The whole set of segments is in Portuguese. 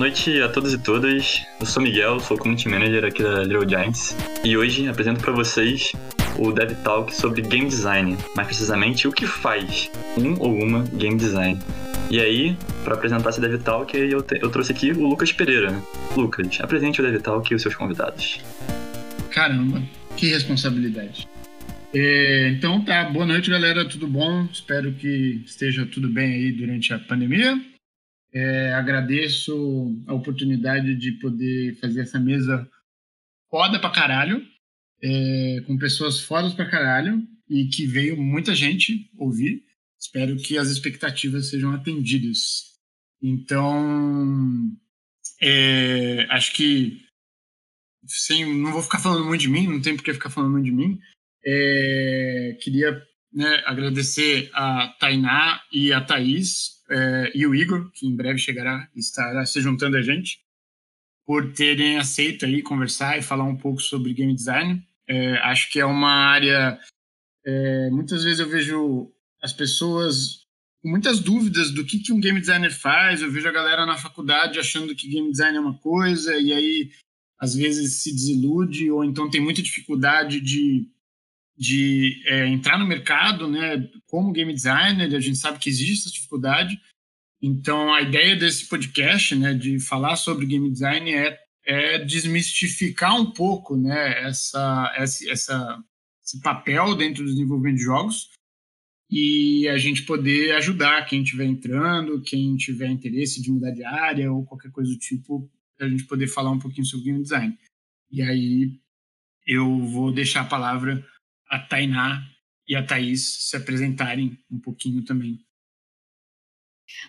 Noite a todos e todas. Eu sou Miguel, sou Community Manager aqui da Little Giants e hoje apresento para vocês o Dev Talk sobre Game Design, mais precisamente o que faz um ou uma Game Design. E aí, para apresentar esse Dev Talk, eu, te, eu trouxe aqui o Lucas Pereira. Lucas, apresente o Dev Talk e os seus convidados. Caramba, que responsabilidade. É, então tá, boa noite galera, tudo bom? Espero que esteja tudo bem aí durante a pandemia. É, agradeço a oportunidade de poder fazer essa mesa foda pra caralho, é, com pessoas fodas pra caralho, e que veio muita gente ouvir. Espero que as expectativas sejam atendidas. Então, é, acho que sem, não vou ficar falando muito de mim, não tem por que ficar falando muito de mim. É, queria né, agradecer a Tainá e a Thaís é, e o Igor, que em breve chegará estará se juntando a gente, por terem aceito aí conversar e falar um pouco sobre game design. É, acho que é uma área. É, muitas vezes eu vejo as pessoas com muitas dúvidas do que, que um game designer faz. Eu vejo a galera na faculdade achando que game design é uma coisa, e aí às vezes se desilude, ou então tem muita dificuldade de de é, entrar no mercado, né, como game designer, a gente sabe que existe essa dificuldade. Então, a ideia desse podcast, né, de falar sobre game design é, é desmistificar um pouco, né, essa, essa, esse papel dentro do desenvolvimento de jogos e a gente poder ajudar quem estiver entrando, quem tiver interesse de mudar de área ou qualquer coisa do tipo, a gente poder falar um pouquinho sobre game design. E aí eu vou deixar a palavra a Tainá e a Thaís se apresentarem um pouquinho também.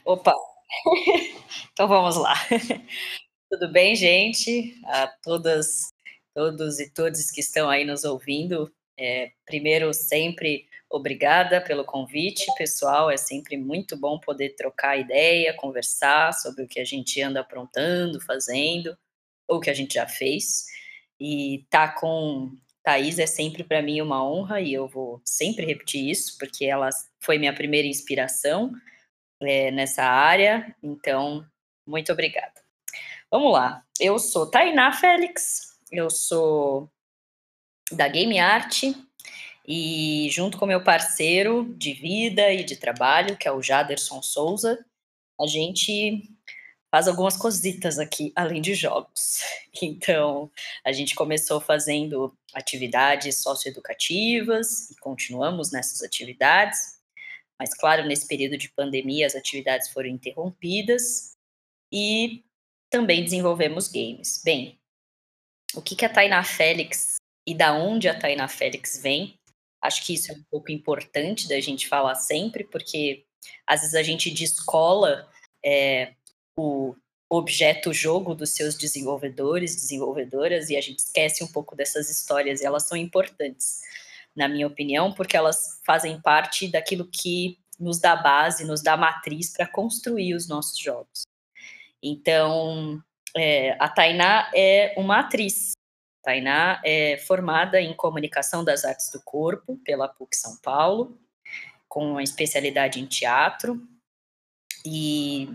Opa! então vamos lá. Tudo bem, gente? A todas, todos e todas que estão aí nos ouvindo. É, primeiro, sempre obrigada pelo convite, pessoal. É sempre muito bom poder trocar ideia, conversar sobre o que a gente anda aprontando, fazendo, ou o que a gente já fez. E tá com Thaís é sempre para mim uma honra e eu vou sempre repetir isso, porque ela foi minha primeira inspiração é, nessa área. Então, muito obrigada. Vamos lá. Eu sou Tainá Félix, eu sou da Game Art e junto com meu parceiro de vida e de trabalho, que é o Jaderson Souza, a gente faz algumas cositas aqui, além de jogos. Então, a gente começou fazendo atividades socioeducativas e continuamos nessas atividades. Mas, claro, nesse período de pandemia, as atividades foram interrompidas e também desenvolvemos games. Bem, o que, que a Tainá Félix e da onde a Tainá Félix vem? Acho que isso é um pouco importante da gente falar sempre, porque às vezes a gente descola é, o objeto jogo dos seus desenvolvedores, desenvolvedoras, e a gente esquece um pouco dessas histórias, e elas são importantes, na minha opinião, porque elas fazem parte daquilo que nos dá base, nos dá matriz para construir os nossos jogos. Então, é, a Tainá é uma atriz. Tainá é formada em comunicação das artes do corpo pela PUC São Paulo, com especialidade em teatro, e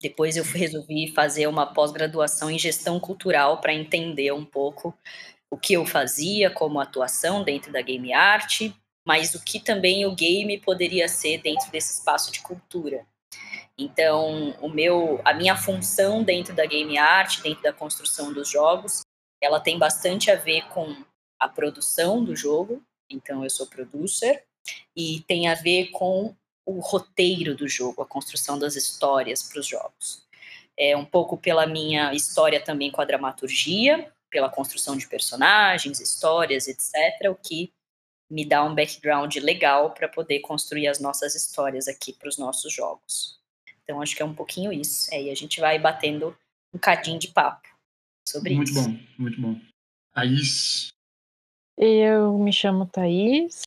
depois eu resolvi fazer uma pós-graduação em gestão cultural para entender um pouco o que eu fazia como atuação dentro da game art, mas o que também o game poderia ser dentro desse espaço de cultura. Então, o meu, a minha função dentro da game art, dentro da construção dos jogos, ela tem bastante a ver com a produção do jogo. Então, eu sou producer e tem a ver com o roteiro do jogo, a construção das histórias para os jogos. É um pouco pela minha história também com a dramaturgia, pela construção de personagens, histórias, etc., o que me dá um background legal para poder construir as nossas histórias aqui para os nossos jogos. Então, acho que é um pouquinho isso. Aí a gente vai batendo um cadinho de papo sobre muito isso. Muito bom, muito bom. Thaís? Eu me chamo Thaís,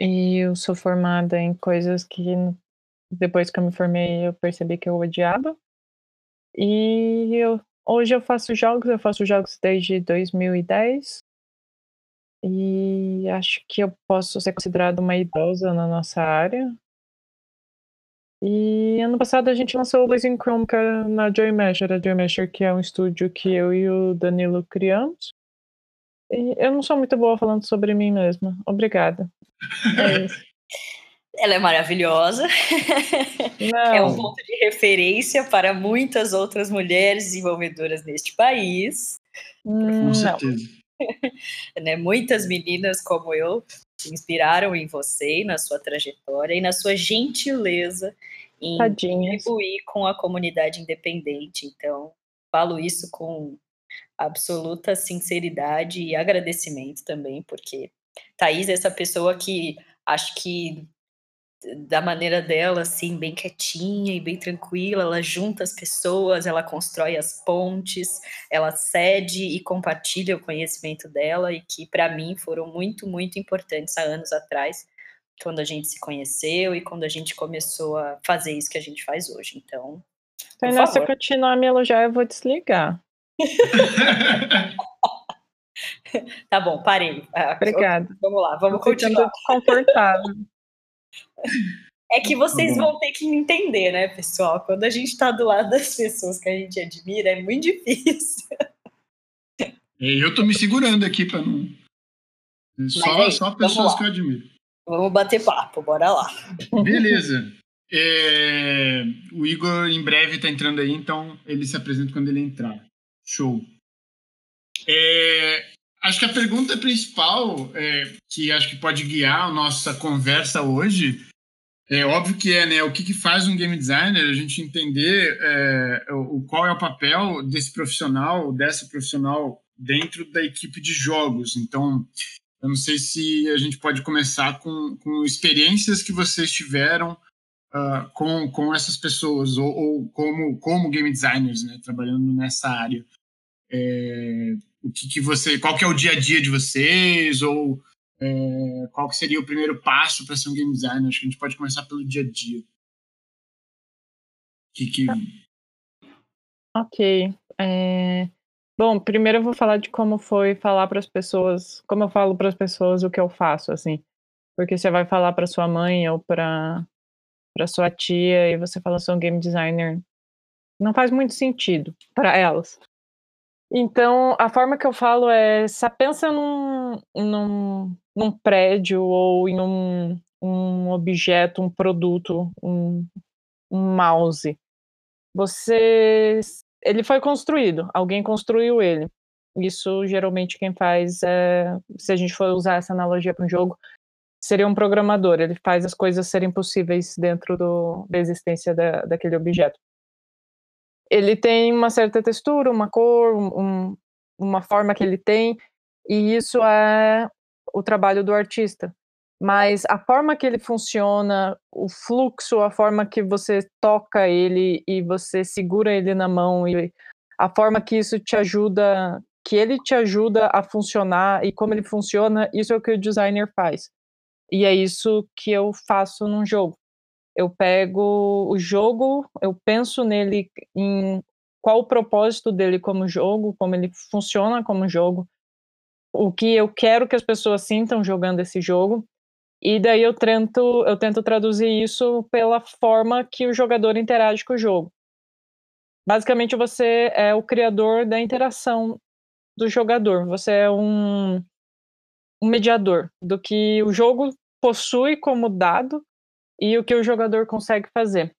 e eu sou formada em coisas que depois que eu me formei eu percebi que eu odiava. E eu, hoje eu faço jogos, eu faço jogos desde 2010. E acho que eu posso ser considerada uma idosa na nossa área. E ano passado a gente lançou o Blazing Chrome na Joy Masher, a Joy Masher que é um estúdio que eu e o Danilo criamos. Eu não sou muito boa falando sobre mim mesma. Obrigada. É isso. Ela é maravilhosa. Não. É um ponto de referência para muitas outras mulheres desenvolvedoras neste país. Hum, Com certeza. Né? Muitas meninas como eu se inspiraram em você e na sua trajetória e na sua gentileza em Tadinhas. contribuir com a comunidade independente. Então, falo isso com absoluta sinceridade e agradecimento também, porque Thaís é essa pessoa que acho que da maneira dela, assim, bem quietinha e bem tranquila, ela junta as pessoas, ela constrói as pontes, ela cede e compartilha o conhecimento dela e que para mim foram muito, muito importantes há anos atrás, quando a gente se conheceu e quando a gente começou a fazer isso que a gente faz hoje. Então, Tainá, se favor. continuar a me elogiar, eu vou desligar. Tá bom, parei. Ah, Obrigada. Vamos lá, vamos Tô continuar. desconfortável. É que vocês vão ter que me entender, né, pessoal? Quando a gente tá do lado das pessoas que a gente admira, é muito difícil. Eu tô me segurando aqui pra não. Só, aí, só vamos pessoas que eu admiro. Vamos bater papo, bora lá. Beleza. É, o Igor em breve tá entrando aí, então ele se apresenta quando ele entrar. Show. É, acho que a pergunta principal, é, que acho que pode guiar a nossa conversa hoje, é óbvio que é né, o que, que faz um game designer, a gente entender é, o, qual é o papel desse profissional, dessa profissional dentro da equipe de jogos. Então, eu não sei se a gente pode começar com, com experiências que vocês tiveram ah, com, com essas pessoas, ou, ou como, como game designers, né, trabalhando nessa área. É, o que, que você, qual que é o dia a dia de vocês, ou é, qual que seria o primeiro passo para ser um game designer? Acho que a gente pode começar pelo dia a dia. Que, que, Ok. é, Bom, primeiro eu vou falar de como foi falar para as pessoas, como eu falo para as pessoas o que eu faço, assim. Porque você vai falar para sua mãe ou para para sua tia e você fala sou um game designer, não faz muito sentido para elas. Então, a forma que eu falo é, só pensa num, num, num prédio ou em um, um objeto, um produto, um, um mouse. Você ele foi construído, alguém construiu ele. Isso geralmente quem faz é, se a gente for usar essa analogia para um jogo, seria um programador. Ele faz as coisas serem possíveis dentro do, da existência da, daquele objeto. Ele tem uma certa textura, uma cor, um, uma forma que ele tem, e isso é o trabalho do artista. Mas a forma que ele funciona, o fluxo, a forma que você toca ele e você segura ele na mão e a forma que isso te ajuda, que ele te ajuda a funcionar e como ele funciona, isso é o que o designer faz. E é isso que eu faço num jogo. Eu pego o jogo, eu penso nele em qual o propósito dele como jogo, como ele funciona como jogo, o que eu quero que as pessoas sintam jogando esse jogo e daí eu tento, eu tento traduzir isso pela forma que o jogador interage com o jogo. Basicamente, você é o criador da interação do jogador. Você é um, um mediador do que o jogo possui como dado e o que o jogador consegue fazer.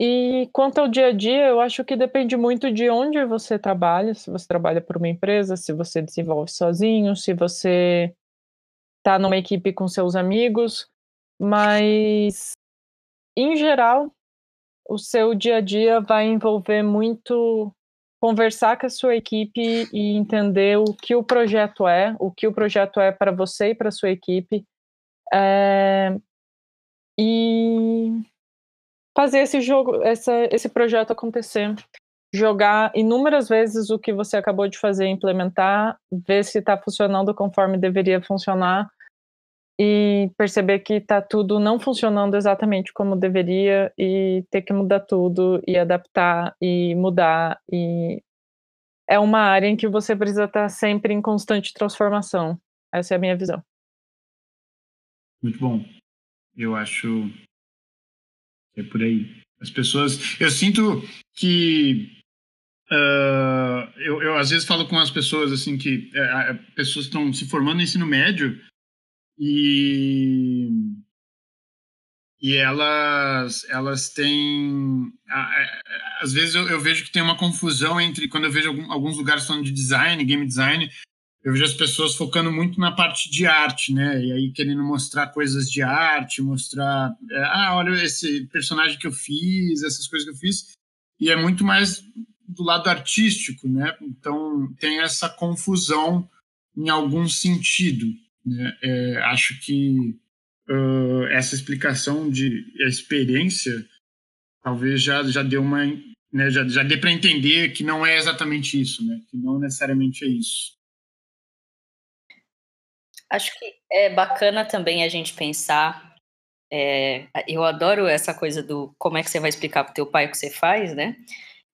E quanto ao dia a dia, eu acho que depende muito de onde você trabalha. Se você trabalha por uma empresa, se você desenvolve sozinho, se você tá numa equipe com seus amigos, mas em geral, o seu dia a dia vai envolver muito conversar com a sua equipe e entender o que o projeto é, o que o projeto é para você e para sua equipe, é, e fazer esse jogo, essa, esse projeto acontecer. Jogar inúmeras vezes o que você acabou de fazer, implementar, ver se está funcionando conforme deveria funcionar e perceber que está tudo não funcionando exatamente como deveria e ter que mudar tudo e adaptar e mudar e é uma área em que você precisa estar sempre em constante transformação. Essa é a minha visão. Muito bom. Eu acho É por aí. As pessoas. Eu sinto que. Uh, eu, eu às vezes falo com as pessoas assim que é, pessoas estão se formando no ensino médio e e elas elas têm às vezes eu, eu, vejo que tem uma confusão entre quando eu vejo alguns lugares falando de design game design eu vejo as pessoas focando muito na parte de arte, né? E aí querendo mostrar coisas de arte, mostrar, é, ah, olha esse personagem que eu fiz, essas coisas que eu fiz, e é muito mais do lado artístico, né? Então tem essa confusão em algum sentido. Né? É, acho que uh, essa explicação de experiência talvez já já deu uma, né? Já já dê para entender que não é exatamente isso, né? Que não necessariamente é isso. Acho que é bacana também a gente pensar. É, eu adoro essa coisa do como é que você vai explicar para o teu pai o que você faz, né?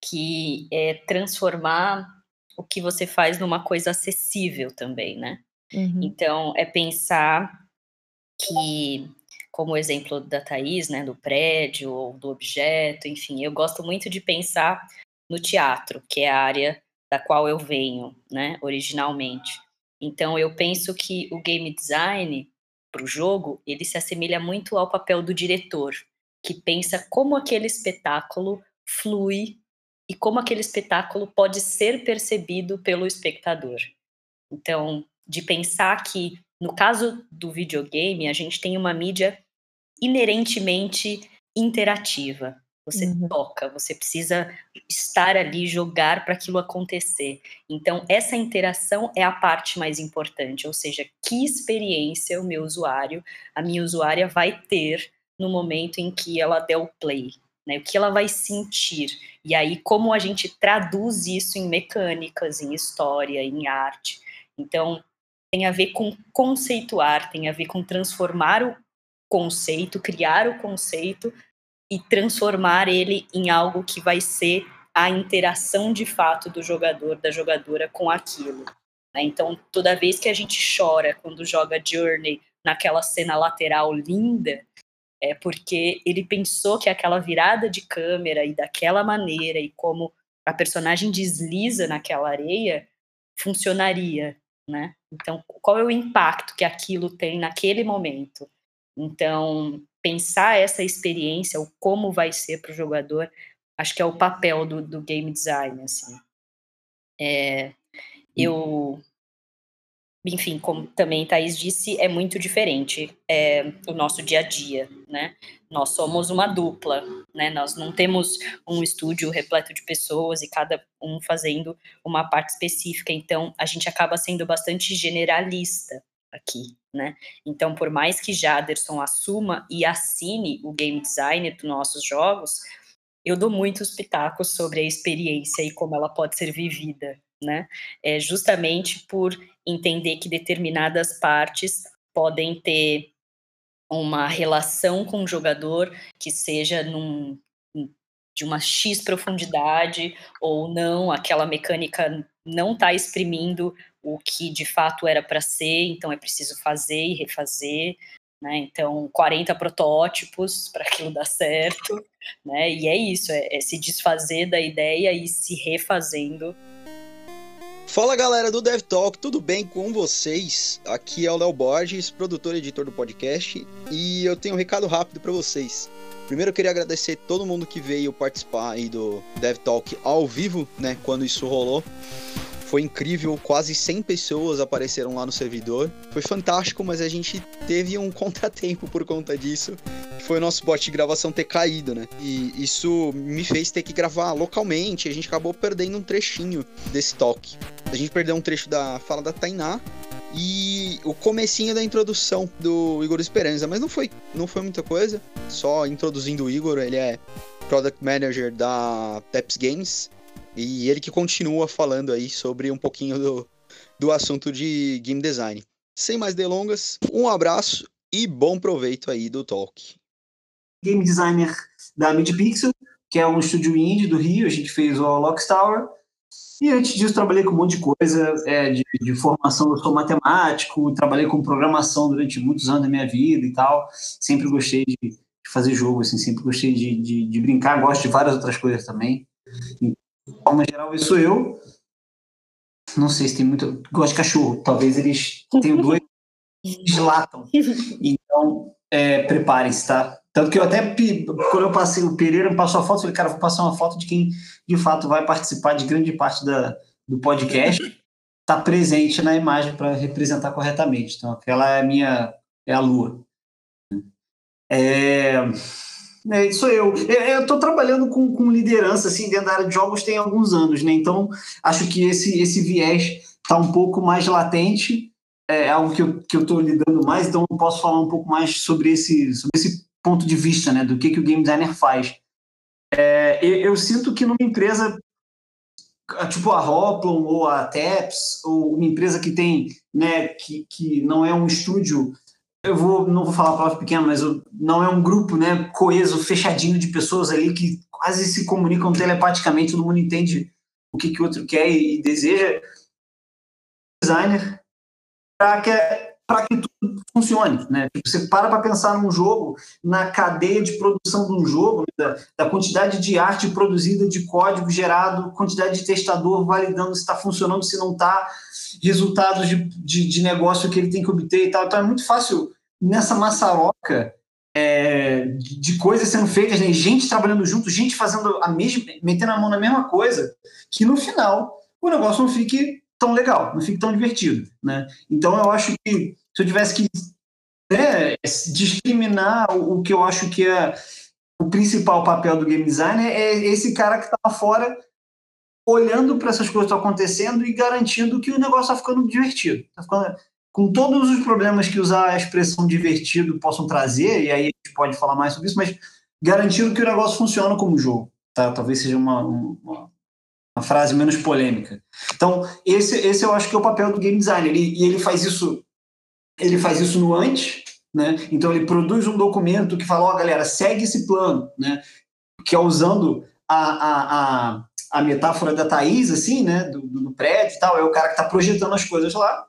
Que é transformar o que você faz numa coisa acessível também, né? Uhum. Então, é pensar que, como o exemplo da Thaís, né, do prédio ou do objeto, enfim, eu gosto muito de pensar no teatro, que é a área da qual eu venho, né, originalmente. Então eu penso que o game design para o jogo ele se assemelha muito ao papel do diretor, que pensa como aquele espetáculo flui e como aquele espetáculo pode ser percebido pelo espectador. Então, de pensar que no caso do videogame a gente tem uma mídia inerentemente interativa. Você uhum. toca, você precisa estar ali, jogar para aquilo acontecer. Então, essa interação é a parte mais importante, ou seja, que experiência o meu usuário, a minha usuária vai ter no momento em que ela der o play, né? O que ela vai sentir. E aí, como a gente traduz isso em mecânicas, em história, em arte. Então, tem a ver com conceituar, tem a ver com transformar o conceito, criar o conceito e transformar ele em algo que vai ser a interação de fato do jogador, da jogadora com aquilo. Né? Então, toda vez que a gente chora quando joga Journey naquela cena lateral linda, é porque ele pensou que aquela virada de câmera e daquela maneira e como a personagem desliza naquela areia funcionaria, né? Então, qual é o impacto que aquilo tem naquele momento? Então, pensar essa experiência, o como vai ser para o jogador, acho que é o papel do, do game design, assim. É, eu, enfim, como também Thaís disse, é muito diferente é, o nosso dia a dia, né? Nós somos uma dupla, né? Nós não temos um estúdio repleto de pessoas e cada um fazendo uma parte específica, então a gente acaba sendo bastante generalista aqui, né? Então, por mais que Jaderson assuma e assine o game designer dos nossos jogos, eu dou muitos pitacos sobre a experiência e como ela pode ser vivida, né? É justamente por entender que determinadas partes podem ter uma relação com o jogador que seja num, de uma X profundidade ou não, aquela mecânica não está exprimindo o que de fato era para ser, então é preciso fazer e refazer, né? Então, 40 protótipos para aquilo dar certo, né? E é isso, é, é se desfazer da ideia e se refazendo Fala galera do Dev Talk, tudo bem com vocês? Aqui é o Léo Borges, produtor e editor do podcast, e eu tenho um recado rápido para vocês. Primeiro eu queria agradecer todo mundo que veio participar aí do Dev Talk ao vivo, né, quando isso rolou. Foi incrível, quase 100 pessoas apareceram lá no servidor. Foi fantástico, mas a gente teve um contratempo por conta disso. Que foi o nosso bot de gravação ter caído, né? E isso me fez ter que gravar localmente. A gente acabou perdendo um trechinho desse toque. A gente perdeu um trecho da fala da Tainá e o comecinho da introdução do Igor Esperança, mas não foi, não foi muita coisa, só introduzindo o Igor, ele é Product Manager da Teps Games, e ele que continua falando aí sobre um pouquinho do, do assunto de game design. Sem mais delongas, um abraço e bom proveito aí do talk. Game designer da Midpixel, que é um estúdio indie do Rio, a gente fez o Locks Tower. E antes disso, trabalhei com um monte de coisa é, de, de, formação. Eu sou matemático, trabalhei com programação durante muitos anos da minha vida e tal. Sempre gostei de fazer jogo, assim, sempre gostei de, de, de brincar, gosto de várias outras coisas também. De forma geral, isso sou eu. Não sei se tem muito. Gosto de cachorro. Talvez eles tenham dois eles latam. Então, é, preparem-se, tá? Tanto que eu até, quando eu passei, o Pereira me passou a foto, eu falei, cara, vou passar uma foto de quem de fato vai participar de grande parte da, do podcast, tá presente na imagem para representar corretamente. Então, aquela é a minha, é a lua. É, é, sou eu. Eu estou trabalhando com, com liderança assim, dentro da área de jogos tem alguns anos, né? Então, acho que esse, esse viés está um pouco mais latente, é algo que eu estou que eu lidando mais, então eu posso falar um pouco mais sobre esse, sobre esse ponto de vista, né? Do que, que o game designer faz. É, eu, eu, sinto que numa empresa tipo a Hoplon ou a Taps, ou uma empresa que tem, né, que, que não é um estúdio eu vou, não vou falar a palavra pequena, mas não é um grupo né, coeso, fechadinho de pessoas ali que quase se comunicam telepaticamente, todo mundo entende o que, que o outro quer e, deseja. Designer para que, que tudo funcione. Né? Você para para pensar num jogo, na cadeia de produção de um jogo, da, da, quantidade de arte produzida, de código gerado, quantidade de testador validando se está funcionando, se não está, resultados de, de, de, negócio que ele tem que obter e tal. Então é muito fácil nessa maçaroca é, de coisas sendo feitas, né? gente trabalhando junto, gente fazendo a mesma, metendo a mão na mesma coisa, que no final o negócio não fique tão legal, não fique tão divertido, né? Então eu acho que se eu tivesse que né, discriminar o, o que eu acho que é o principal papel do game designer é esse cara que está fora olhando para essas coisas que estão acontecendo e garantindo que o negócio está ficando divertido. Tá ficando, com todos os problemas que usar a expressão divertido possam trazer, e aí a gente pode falar mais sobre isso, mas garantindo que o negócio funciona como jogo. Tá? Talvez seja uma, uma, uma frase menos polêmica. Então, esse, esse eu acho que é o papel do game designer. Ele, e ele faz isso ele faz isso no antes, né? Então ele produz um documento que fala, ó, oh, galera, segue esse plano, né? Que é usando a, a, a, a metáfora da Thaís, assim, né? Do, do prédio e tal, é o cara que está projetando as coisas lá.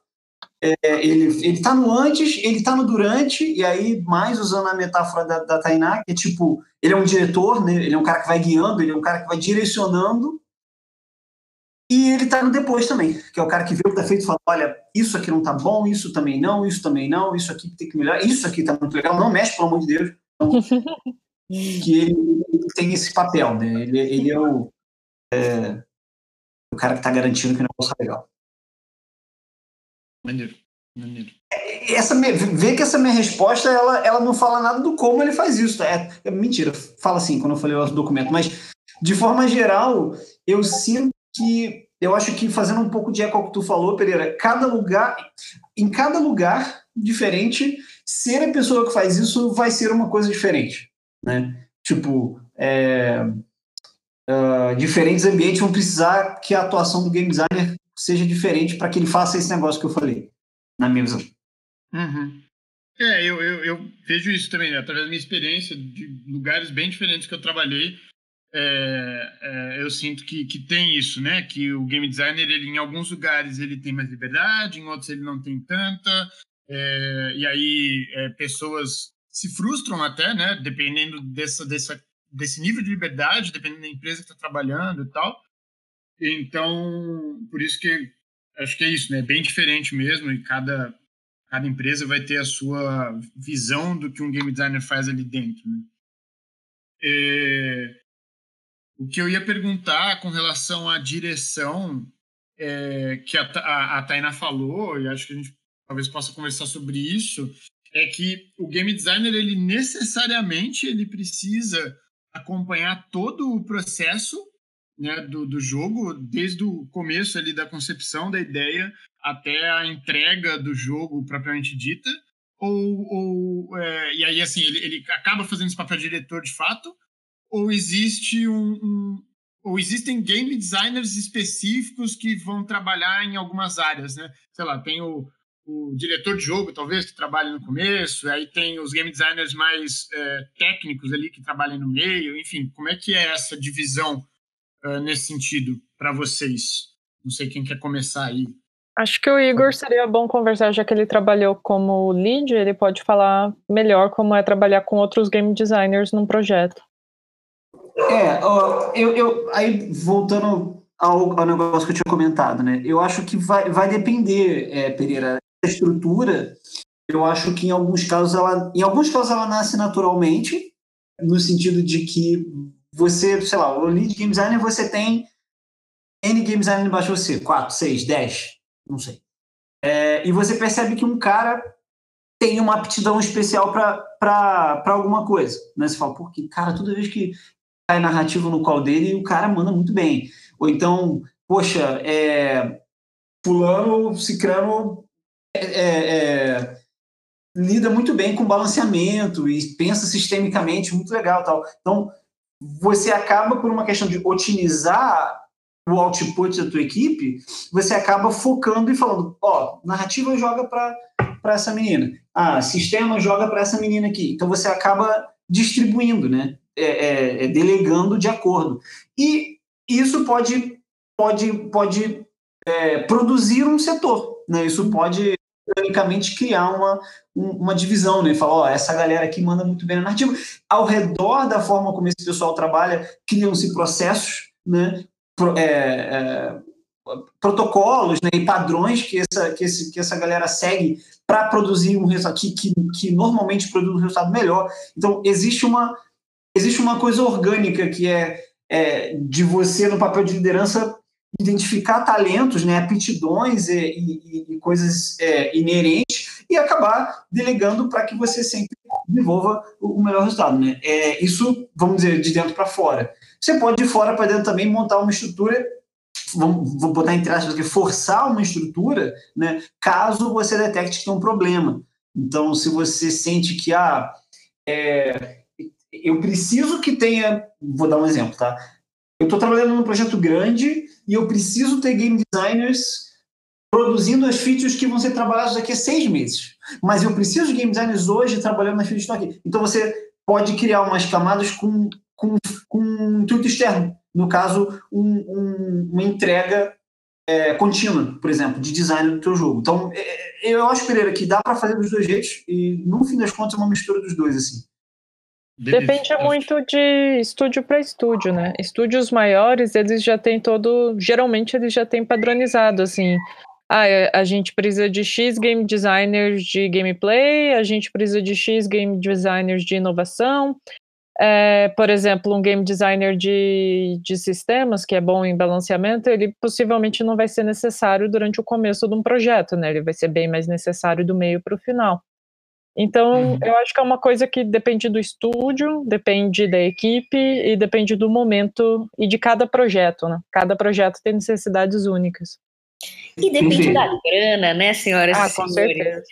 É, ele, ele tá no antes, ele tá no durante, e aí, mais usando a metáfora da, da Tainá, que é tipo, ele é um diretor, né? Ele é um cara que vai guiando, ele é um cara que vai direcionando e ele está no depois também, que é o cara que vê o que está feito e fala: olha, isso aqui não está bom, isso também não, isso também não, isso aqui tem que melhorar, isso aqui está muito legal, não mexe, pelo amor de Deus. Então, que ele, ele, tem esse papel, né? Ele, ele é, o, é, o cara que está garantindo que o negócio é legal. Maneiro, maneiro. É, essa, vê que essa minha resposta ela, ela não fala nada do como ele faz isso. É, é mentira, fala assim quando eu falei o documento, mas de forma geral, eu sinto que eu acho que fazendo um pouco de eco ao que tu falou, Pereira, cada lugar, em cada lugar diferente, ser a pessoa que faz isso vai ser uma coisa diferente, né? Tipo, é, uh, diferentes ambientes vão precisar que a atuação do game designer seja diferente para que ele faça esse negócio que eu falei, na minha visão. Uhum. É, eu, eu, eu, vejo isso também, né? através da minha experiência de lugares bem diferentes que eu trabalhei é, é, eu sinto que, que tem isso, né? Que o game designer, ele, em alguns lugares, ele tem mais liberdade, em outros ele não tem tanta. É, e aí é, pessoas se frustram até, né? Dependendo dessa, dessa, desse nível de liberdade, dependendo da empresa que está trabalhando e tal. Então, por isso que acho que é isso, né? Bem diferente mesmo e cada, cada empresa vai ter a sua visão do que um game designer faz ali dentro, né? É, o que eu ia perguntar com relação à direção é, que a, a, a Taina falou, e acho que a gente talvez possa conversar sobre isso, é que o game designer, ele necessariamente ele precisa acompanhar todo o processo né, do, do jogo, desde o começo ali da concepção da ideia até a entrega do jogo propriamente dita, ou, ou é, e aí assim ele, ele acaba fazendo esse papel de diretor de fato, ou existe um, um, ou existem game designers específicos que vão trabalhar em algumas áreas, né? Sei lá, tem o, o diretor de jogo, talvez, que trabalha no começo, aí tem os game designers mais é, técnicos ali que trabalham no meio, enfim, como é que é essa divisão uh, nesse sentido para vocês? Não sei quem quer começar aí. Acho que o Igor seria bom conversar, já que ele trabalhou como lead, ele pode falar melhor como é trabalhar com outros game designers num projeto. É, ó, eu, eu, aí voltando ao, ao negócio que eu tinha comentado, né? Eu acho que vai, vai depender, é, Pereira, estrutura. Eu acho que em alguns casos ela, em alguns casos ela nasce naturalmente, no sentido de que você, sei lá, o lead game designer você tem N game designer embaixo de você, 4, 6, 10, não sei. É, e você percebe que um cara tem uma aptidão especial para alguma coisa. Né? Você fala, porque, cara, toda vez que cai narrativo no call dele, o cara manda muito bem. Ou então, poxa, é, fulano, cicrano é, é, lida muito bem com balanceamento e pensa sistemicamente muito legal tal. Então, você acaba, por uma questão de otimizar o output da tua equipe, você acaba focando e falando, ó, oh, narrativa joga para essa menina, ah, sistema joga para essa menina aqui. Então você acaba distribuindo, né? É, é, é, delegando de acordo. E isso pode, pode, pode é, produzir um setor, né? Isso pode organicamente criar uma, uma divisão, né? Falar, ó, essa galera aqui manda muito bem na narrativa. Ao redor da forma como esse pessoal trabalha, criam-se processos, né? é, é, protocolos né, e padrões que essa, que, esse, que essa galera segue para produzir um resultado que, que, que, normalmente produz um resultado melhor. Então, existe uma, existe uma coisa orgânica que é, é de você, no papel de liderança, identificar talentos, né, aptidões e, e, e coisas é, inerentes e acabar delegando para que você sempre desenvolva o melhor resultado. Né? É, isso, vamos dizer, de dentro para fora. Você pode de fora para dentro também montar uma estrutura, vamos, vou botar entre aspas aqui, forçar uma estrutura, né, caso você detecte que tem um problema. Então, se você sente que, ah, é, eu preciso que tenha, vou dar um exemplo, tá? Eu estou trabalhando num projeto grande e eu preciso ter game designers produzindo as features que vão ser trabalhadas daqui a seis meses. Mas eu preciso de game designers hoje trabalhando nas features que estão aqui. Então você pode criar umas camadas com, com, com um intuito externo. No caso, um, um, uma entrega é, contínua, por exemplo, de design do teu jogo. Então, é, é eu acho, Pereira, que dá para fazer dos dois jeitos e, no fim das contas, é uma mistura dos dois, assim. Depende muito de estúdio para estúdio, né? Estúdios maiores, eles já têm todo. Geralmente, eles já têm padronizado, assim ah, é, a gente precisa de X game designers de gameplay, a gente precisa de X game designers de inovação. É, por exemplo, um game designer de, de sistemas, que é bom em balanceamento, ele possivelmente não vai ser necessário durante o começo de um projeto, né? Ele vai ser bem mais necessário do meio para o final. Então, uhum. eu acho que é uma coisa que depende do estúdio, depende da equipe e depende do momento e de cada projeto, né? Cada projeto tem necessidades únicas. E depende da grana, né, senhoras ah, e senhores?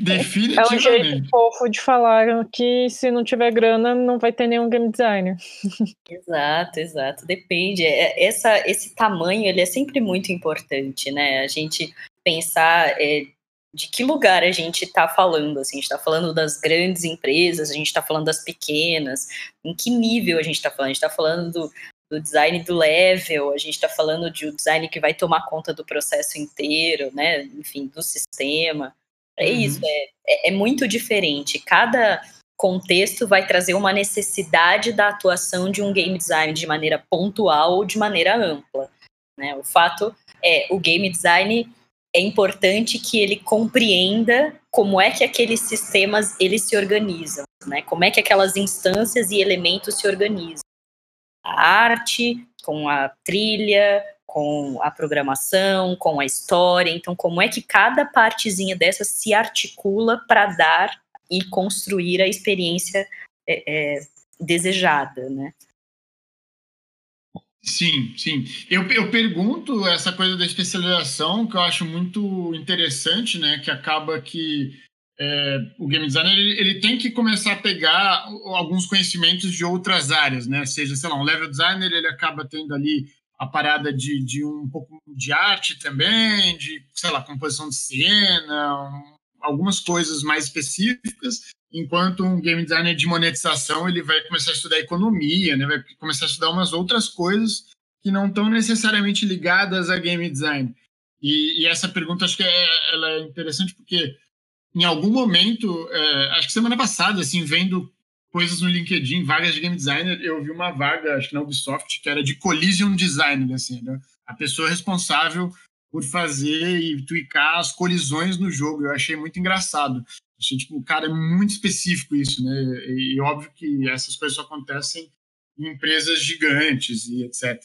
Definitivamente. É um jeito fofo de falar que se não tiver grana, não vai ter nenhum game designer. Exato, exato. Depende. É, essa, esse tamanho, ele é sempre muito importante, né? A gente pensar é, de que lugar a gente está falando, assim, a gente está falando das grandes empresas, a gente está falando das pequenas, em que nível a gente está falando? A gente está falando do, do design do level, a gente está falando de um design que vai tomar conta do processo inteiro, né? Enfim, do sistema. É uhum. isso, é, é, é muito diferente. Cada contexto vai trazer uma necessidade da atuação de um game design de maneira pontual ou de maneira ampla. Né? O fato é, o game design é importante que ele compreenda como é que aqueles sistemas eles se organizam, né? Como é que aquelas instâncias e elementos se organizam a arte, com a trilha, com a programação, com a história. Então, como é que cada partezinha dessa se articula para dar e construir a experiência é, é, desejada, né? Sim, sim. Eu, eu pergunto essa coisa da especialização, que eu acho muito interessante, né? Que acaba que é, o game designer ele, ele, tem que começar a pegar alguns conhecimentos de outras áreas, né? Seja, sei lá, um level designer ele acaba tendo ali a parada de, de um pouco de arte também, de, sei lá, composição de cena, um, algumas coisas mais específicas, enquanto um game designer de monetização ele vai começar a estudar economia, né? Vai começar a estudar umas outras coisas que não estão necessariamente ligadas a game design. E, e, essa pergunta acho que é, ela é interessante porque em algum momento, é, acho que semana passada, assim, vendo coisas no LinkedIn, vagas de game designer, eu vi uma vaga, acho que na Ubisoft, que era de collision designer, assim, né? a pessoa responsável por fazer e tweakar as colisões no jogo. Eu achei muito engraçado. Achei, tipo, cara, é muito específico isso, né? E, e óbvio que essas coisas só acontecem em empresas gigantes e etc.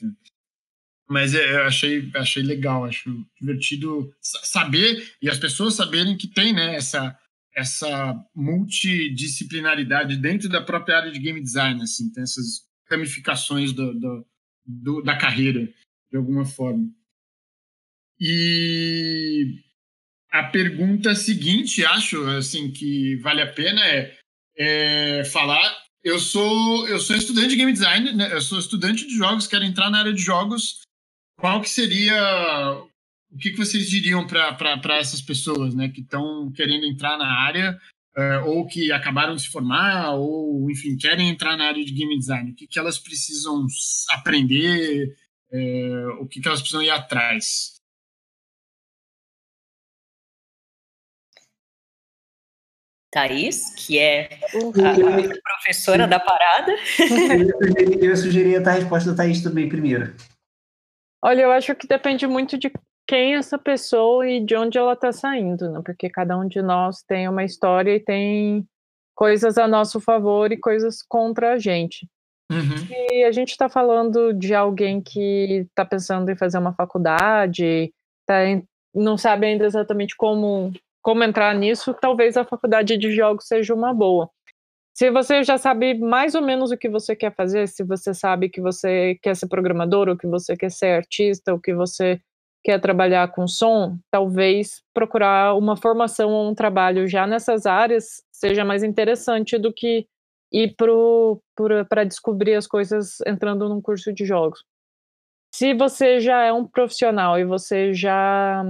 Mas é, eu achei, achei legal, acho divertido saber e as pessoas saberem que tem né, essa, essa multidisciplinaridade dentro da própria área de game design, assim, tem essas ramificações do, do, do, da carreira, de alguma forma. E a pergunta seguinte, acho, assim, que vale a pena é, é falar. Eu sou eu sou estudante de game design, né? eu sou estudante de jogos, quero entrar na área de jogos qual que seria o que, que vocês diriam para essas pessoas né, que estão querendo entrar na área uh, ou que acabaram de se formar ou, enfim, querem entrar na área de game design? O que, que elas precisam aprender? Uh, o que, que elas precisam ir atrás? Thaís, que é a, a professora da parada. Eu sugeria a resposta da Thaís também primeiro. Olha, eu acho que depende muito de quem é essa pessoa e de onde ela está saindo, né? Porque cada um de nós tem uma história e tem coisas a nosso favor e coisas contra a gente. Uhum. E a gente está falando de alguém que está pensando em fazer uma faculdade, tá em, não sabe ainda exatamente como, como entrar nisso, talvez a faculdade de jogos seja uma boa. Se você já sabe mais ou menos o que você quer fazer, se você sabe que você quer ser programador, ou que você quer ser artista, ou que você quer trabalhar com som, talvez procurar uma formação ou um trabalho já nessas áreas seja mais interessante do que ir para descobrir as coisas entrando num curso de jogos. Se você já é um profissional e você já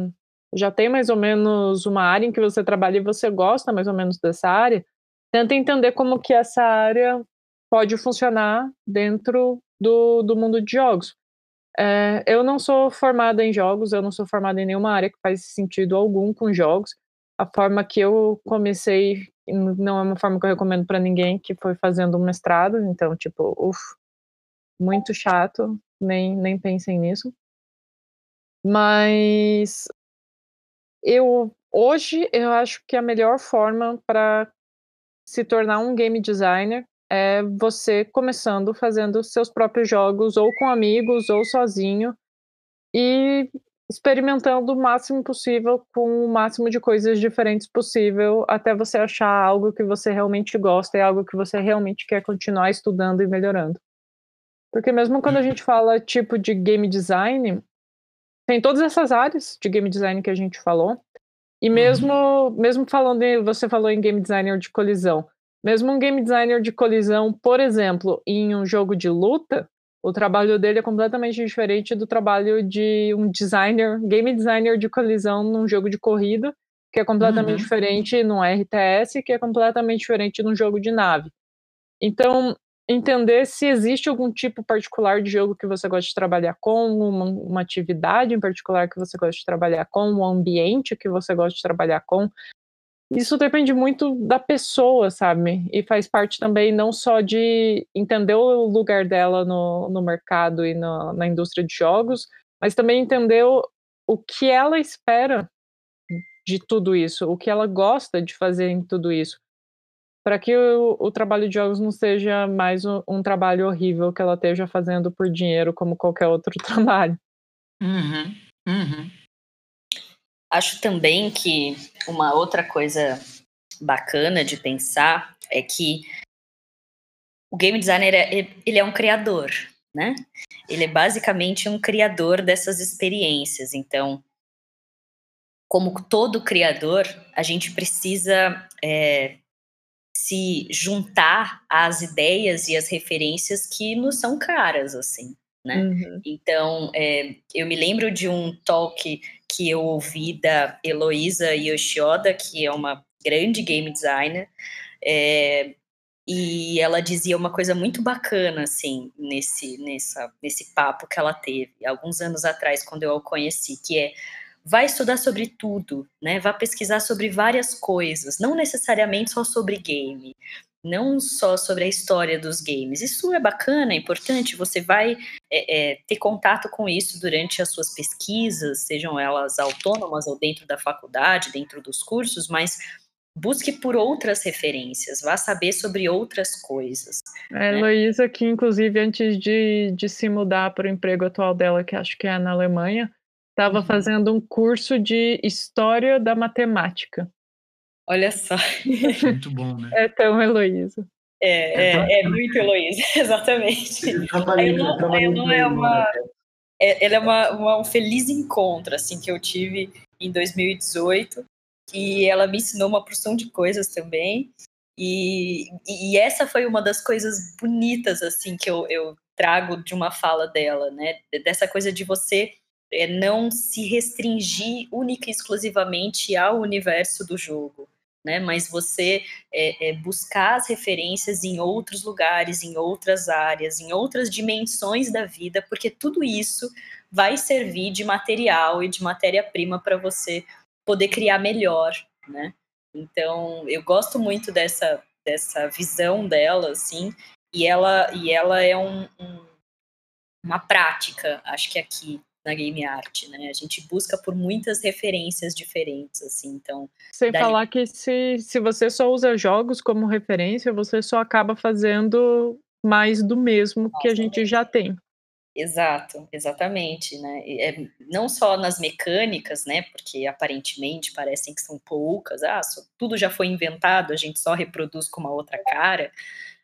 já tem mais ou menos uma área em que você trabalha e você gosta mais ou menos dessa área, tenta entender como que essa área pode funcionar dentro do, do mundo de jogos. É, eu não sou formada em jogos, eu não sou formada em nenhuma área que faz sentido algum com jogos. A forma que eu comecei não é uma forma que eu recomendo para ninguém, que foi fazendo um mestrado, então, tipo, uff, muito chato, nem, nem pensem nisso. Mas eu hoje eu acho que a melhor forma para se tornar um game designer é você começando fazendo seus próprios jogos, ou com amigos, ou sozinho, e experimentando o máximo possível com o máximo de coisas diferentes possível, até você achar algo que você realmente gosta e algo que você realmente quer continuar estudando e melhorando. Porque mesmo quando a gente fala tipo de game design, tem todas essas áreas de game design que a gente falou, e mesmo, uhum. mesmo falando, em, você falou em game designer de colisão, mesmo um game designer de colisão, por exemplo, em um jogo de luta, o trabalho dele é completamente diferente do trabalho de um designer, game designer de colisão num jogo de corrida, que é completamente uhum. diferente num RTS, que é completamente diferente num jogo de nave. Então, entender se existe algum tipo particular de jogo que você gosta de trabalhar com, uma, uma, atividade em particular que você gosta de trabalhar com, um ambiente que você gosta de trabalhar com. Isso depende muito da pessoa, sabe? E faz parte também não só de entender o lugar dela no, no mercado e no, na indústria de jogos, mas também entender o, o que ela espera de tudo isso, o que ela gosta de fazer em tudo isso para que o, o, trabalho de jogos não seja mais um, um, trabalho horrível que ela esteja fazendo por dinheiro como qualquer outro trabalho. Uhum, uhum. Acho também que uma outra coisa bacana de pensar é que o game designer é, ele é um criador, né? Ele é basicamente um criador dessas experiências. Então, como todo criador, a gente precisa é, se juntar às ideias e às referências que nos são caras, assim, né? Uhum. Então, é, eu me lembro de um talk que eu ouvi da Heloísa Yoshioda, que é uma grande game designer, é, e ela dizia uma coisa muito bacana, assim, nesse, nessa, nesse papo que ela teve, alguns anos atrás, quando eu a conheci, que é vai estudar sobre tudo, né? Vai pesquisar sobre várias coisas, não necessariamente só sobre game, não só sobre a história dos games. Isso é bacana, é importante. Você vai é, é, ter contato com isso durante as suas pesquisas, sejam elas autônomas ou dentro da faculdade, dentro dos cursos, mas busque por outras referências, vá saber sobre outras coisas. É, né? Heloísa, que inclusive antes de, de se mudar para o emprego atual dela, que acho que é na Alemanha, estava uhum. fazendo um curso de História da Matemática. Olha só. Muito bom, né? É tão Heloísa. É, é, é muito Heloísa, exatamente. Eu trabalhei, ela, ela é uma, é, ela é uma, uma, um feliz encontro, assim, que eu tive em 2018, e ela me ensinou uma porção de coisas também. E, e essa foi uma das coisas bonitas, assim, que eu, eu trago de uma fala dela, né? Dessa coisa de você é, não se restringir única e exclusivamente ao universo do jogo. Né, mas você é, é, buscar as referências em outros lugares, em outras áreas, em outras dimensões da vida, porque tudo isso vai servir de material e de matéria-prima para você poder criar melhor, né? Então, eu gosto muito dessa, dessa visão dela, assim, e ela, e ela é um, um, uma prática, acho que aqui na game art, né? A gente busca por muitas referências diferentes, assim, então... Sem falar que se, se você só usa jogos como referência, você só acaba fazendo mais do mesmo Nossa, que a gente já tem. Exato, exatamente, né? É, não só nas mecânicas, né? Porque aparentemente parecem que são poucas, ah, tudo já foi inventado, a gente só reproduz com uma outra cara,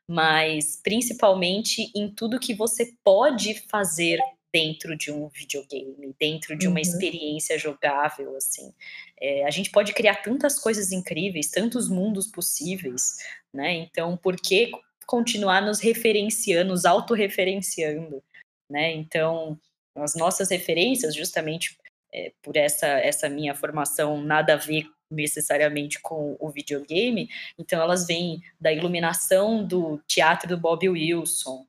mas principalmente em tudo que você pode fazer dentro de um videogame, dentro de uma uhum. experiência jogável, assim. É, a gente pode criar tantas coisas incríveis, tantos mundos possíveis, né? Então, por que continuar nos referenciando, nos autorreferenciando? né? Então, as nossas referências, justamente é, por essa, essa minha formação nada a ver necessariamente com o videogame, então elas vêm da iluminação do teatro do Bob Wilson,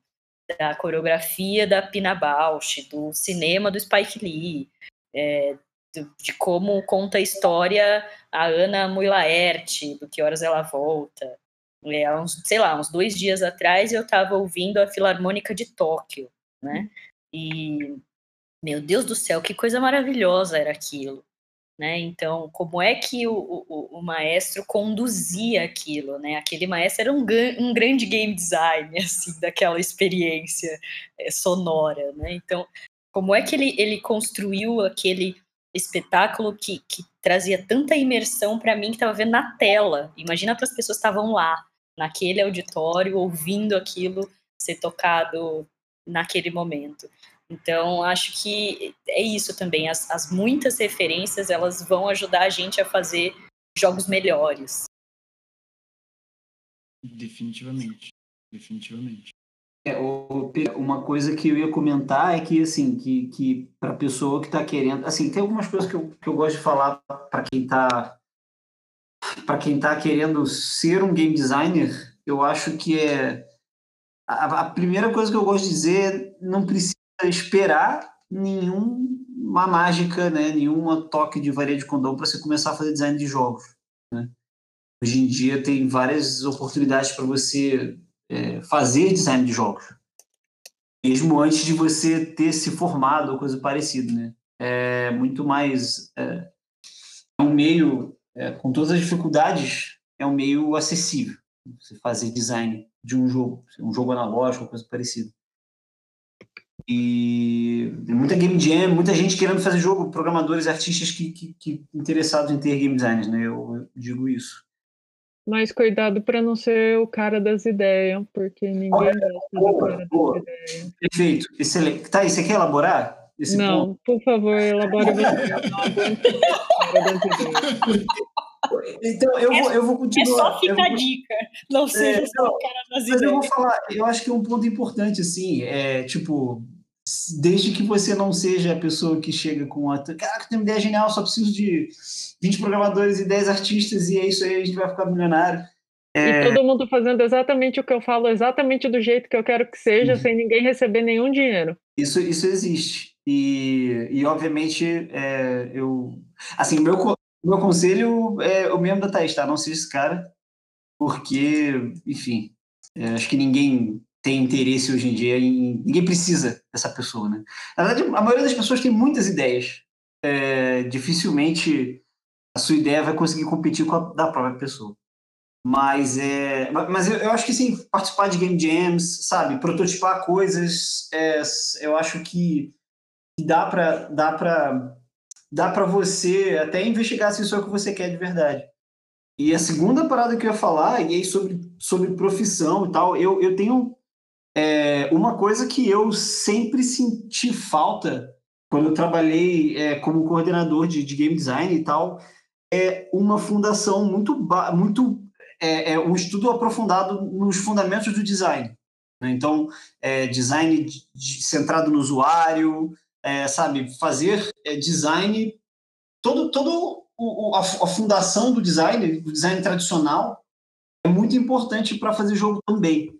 da coreografia da Pina Bausch, do cinema do Spike Lee, é, do, de como conta a história a Ana Mui do Que Horas Ela Volta. É, uns, sei lá, uns dois dias atrás eu estava ouvindo a Filarmônica de Tóquio, né? E meu Deus do céu, que coisa maravilhosa era aquilo, né? Então, como é que o, o, o maestro conduzia aquilo, né? Aquele maestro era um, um grande game design, assim, daquela experiência é, sonora, né? Então, como é que ele, ele construiu aquele espetáculo que, que trazia tanta imersão para mim que estava vendo na tela? Imagina as pessoas estavam lá, naquele auditório, ouvindo aquilo ser tocado naquele momento. Então, acho que é isso também. As, as, muitas referências, elas vão ajudar a gente a fazer jogos melhores. Definitivamente. Definitivamente. É, uma coisa que eu ia comentar é que, assim, que, que para pessoa que está querendo... Assim, tem algumas coisas que eu, que eu gosto de falar para quem está para quem está querendo ser um game designer, eu acho que é a, a, primeira coisa que eu gosto de dizer não precisa esperar nenhuma mágica, né, nenhuma toque de varia de condom para você começar a fazer design de jogos. Né? Hoje em dia tem várias oportunidades para você é, fazer design de jogos, mesmo antes de você ter se formado ou coisa parecida, né? É muito mais é, é um meio é, com todas as dificuldades é um meio acessível você fazer design de um jogo, um jogo analógico, coisa parecida. E muita game jam, muita gente querendo fazer jogo, programadores, artistas que, que, que interessados em ter game designers, né? Eu, eu digo isso. Mas cuidado para não ser o cara das ideias, porque ninguém gosta do cara das ideias. Perfeito, excelente. Tá, você quer elaborar? não, ponto? por favor, elabore você. Não aguento o cara das ideias. Então, eu, é, vou, eu vou continuar. É só ficar a dica, não seja é, só o cara das mas ideias. eu vou falar, eu acho que é um ponto importante, assim, é, tipo, desde que você não seja a pessoa que chega com a. Caraca, tem uma ideia genial, só preciso de 20 programadores e 10 artistas, e é isso aí, a gente vai ficar milionário. É... E todo mundo fazendo exatamente o que eu falo, exatamente do jeito que eu quero que seja, sem ninguém receber nenhum dinheiro. Isso, isso existe. E, e obviamente, é, eu. Assim, meu, meu conselho é o mesmo da Thaís, tá? Não seja esse cara, porque, enfim, é, acho que ninguém tem interesse hoje em dia em. Ninguém precisa dessa pessoa, né? Na verdade, a maioria das pessoas tem muitas ideias. É, dificilmente a sua ideia vai conseguir competir com a da própria pessoa. Mas, é, mas eu, eu acho que sim, participar de game jams, sabe, prototipar coisas, é, eu acho que dá para dá para dá para você até investigar se isso é o que você quer de verdade. E a segunda parada que eu ia falar, e aí sobre, sobre profissão e tal, eu, eu tenho é, uma coisa que eu sempre senti falta quando eu trabalhei é, como coordenador de, de game design e tal, é uma fundação muito, muito é, é um estudo aprofundado nos fundamentos do design. Né? Então, é, design de, de, centrado no usuário, é, sabe, fazer é, design, todo, todo o, a, a, fundação do design, do design tradicional, é muito importante para fazer jogo também.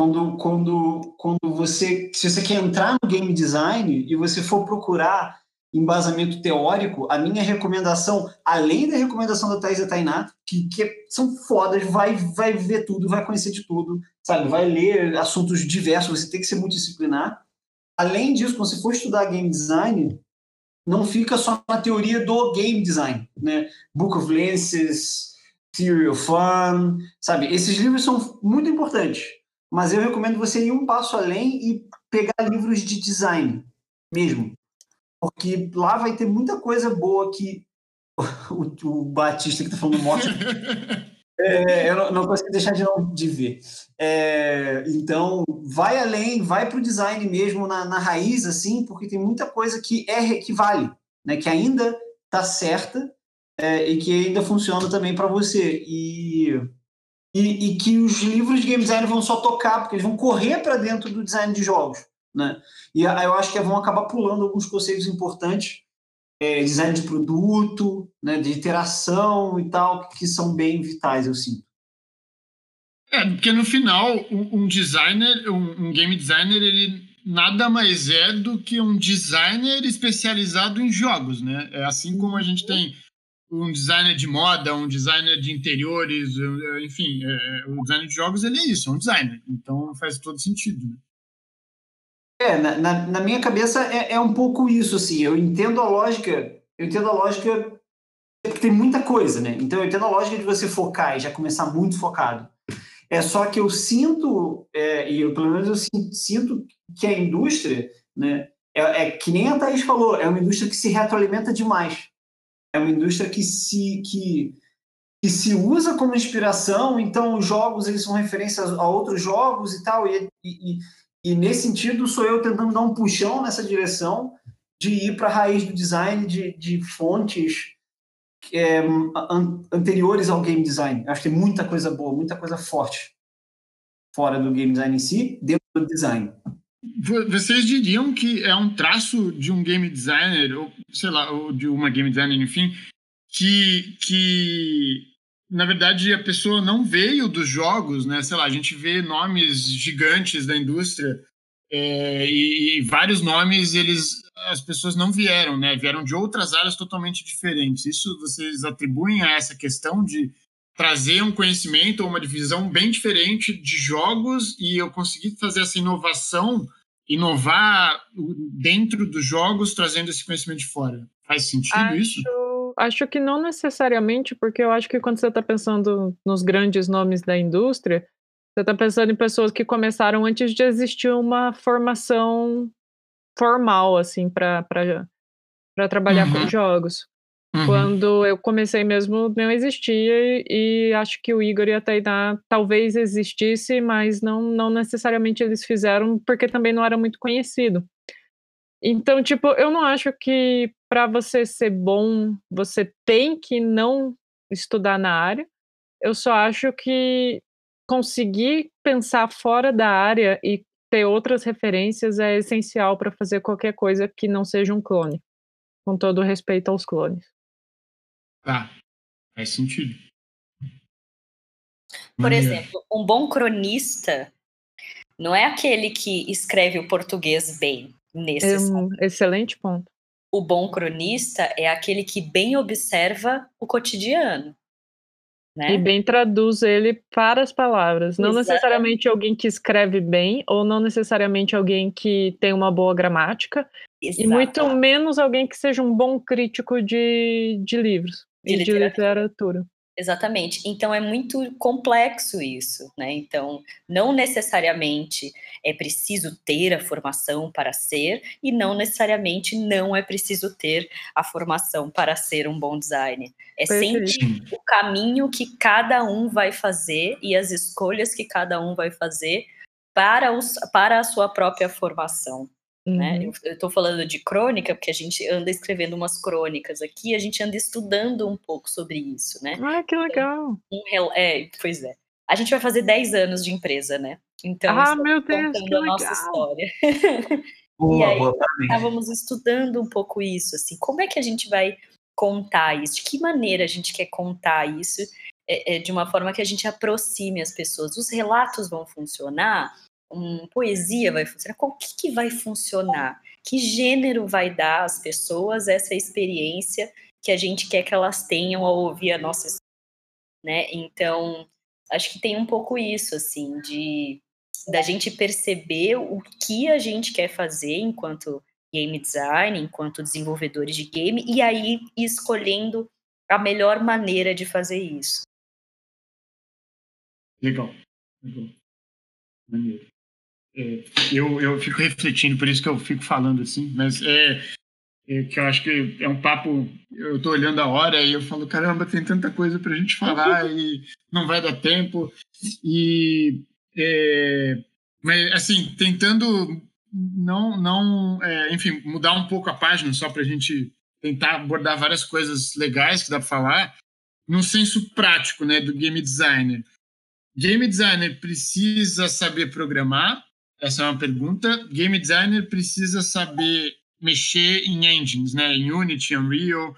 Quando, quando, quando você, se você quer entrar no game design e você for procurar embasamento teórico, a minha recomendação, além da recomendação da Thais e Tainá, que, que são fodas, vai, vai ver tudo, vai conhecer de tudo, sabe? Vai ler assuntos diversos, você tem que ser multidisciplinar. Além disso, quando você for estudar game design, não fica só na teoria do game design, né? Book of Lenses, Theory of Fun, sabe? Esses livros são muito importantes, mas eu recomendo você ir um passo além e pegar livros de design mesmo, porque lá vai ter muita coisa boa que o, o Batista que está falando morte. é, eu não, não, consigo deixar de, não, de ver. É, então, vai além, vai para o design mesmo na, na, raiz, assim, porque tem muita coisa que é que vale, né, que ainda está certa é, e que ainda funciona também para você. E, e, e, que os livros de game design vão só tocar, porque eles vão correr para dentro do design de jogos. Né? E eu acho que vão acabar pulando alguns conceitos importantes, é, design de produto, né, de interação e tal, que são bem vitais, eu sinto. É, porque no final, um, um designer, um, um, game designer, ele nada mais é do que um designer especializado em jogos, né? É assim como a gente tem um designer de moda, um designer de interiores, enfim, é, o designer de jogos ele é isso, é um designer. Então faz todo sentido. Né? É, na, na, na minha cabeça é, é, um pouco isso, assim. Eu entendo a lógica, eu entendo a lógica porque tem muita coisa, né? Então eu entendo a lógica de você focar e já começar muito focado. É só que eu sinto, é, e eu, pelo menos eu sinto que a indústria, né, é, é, que nem a Thaís falou, é uma indústria que se retroalimenta demais. É uma indústria que se, que, que se usa como inspiração, então os jogos eles são referências a outros jogos e tal, e, e, e nesse sentido, sou eu tentando dar um puxão nessa direção de ir para a raiz do design de, de fontes é, an, anteriores ao game design. Acho que tem muita coisa boa, muita coisa forte fora do game design em si, dentro do design. Vocês diriam que é um traço de um game designer, ou sei lá, ou de uma game designer, enfim, que, que na verdade, a pessoa não veio dos jogos, né? Sei lá, a gente vê nomes gigantes da indústria é, e, e, vários nomes eles as pessoas não vieram, né? Vieram de outras áreas totalmente diferentes. Isso vocês atribuem a essa questão de trazer um conhecimento ou uma divisão bem diferente de jogos e eu consegui fazer essa inovação, inovar dentro dos jogos, trazendo esse conhecimento de fora. Faz sentido Acho... isso? acho que não necessariamente, porque eu acho que quando você está pensando nos grandes nomes da indústria, você está pensando em pessoas que começaram antes de existir uma formação formal, assim, para trabalhar uhum. com jogos. Uhum. Quando eu comecei mesmo, não existia, e acho que o Igor e a Tainá talvez existisse, mas não, não necessariamente eles fizeram, porque também não era muito conhecido. Então, tipo, eu não acho que para você ser bom, você tem que não estudar na área. Eu só acho que conseguir pensar fora da área e ter outras referências é essencial para fazer qualquer coisa que não seja um clone. Com todo respeito aos clones. Tá. Faz sentido. Por exemplo, um bom cronista não é aquele que escreve o português bem necessário. É um excelente ponto. O bom cronista é aquele que bem observa o cotidiano. Né? E bem traduz ele para as palavras. Não Exatamente. necessariamente alguém que escreve bem, ou não necessariamente alguém que tem uma boa gramática, e muito Exato. menos alguém que seja um bom crítico de, de livros De de literatura. literatura. Exatamente. Então é muito complexo isso, né? Então, não necessariamente é preciso ter a formação para ser, e não necessariamente não é preciso ter a formação para ser um bom designer. É sempre Perfeito. o caminho que cada um vai fazer e as escolhas que cada um vai fazer para, os, para a sua própria formação. Né? Uhum. Eu estou falando de crônica porque a gente anda escrevendo umas crônicas aqui, a gente anda estudando um pouco sobre isso, né? Ah, que legal. Um rel- é, pois é. A gente vai fazer 10 anos de empresa, né? Então, ah, estamos meu Deus, contando que a nossa legal. história. Boa, aí, boa. Estávamos estudando um pouco isso, assim, como é que a gente vai contar isso? De que maneira a gente quer contar isso é, é, de uma forma que a gente aproxime as pessoas? Os relatos vão funcionar? Um, poesia vai funcionar? O que, que vai funcionar? Que gênero vai dar às pessoas essa experiência que a gente quer que elas tenham ao ouvir a nossa história? Né? Então, acho que tem um pouco isso, assim, de da gente perceber o que a gente quer fazer enquanto game design, enquanto desenvolvedores de game, e aí escolhendo a melhor maneira de fazer isso. Legal. Legal. Maneiro. É, eu, eu fico refletindo, por isso que eu fico falando assim, mas é, é que eu acho que é um papo. Eu tô olhando a hora e eu falo, caramba, tem tanta coisa pra gente falar e não vai dar tempo. E. é, mas, assim, tentando não, não é, enfim, mudar um pouco a página só pra gente tentar abordar várias coisas legais que dá pra falar, no senso prático, né, do game designer. Game designer precisa saber programar? Essa é uma pergunta. Game designer precisa saber mexer em engines, né? Em Unity, Unreal.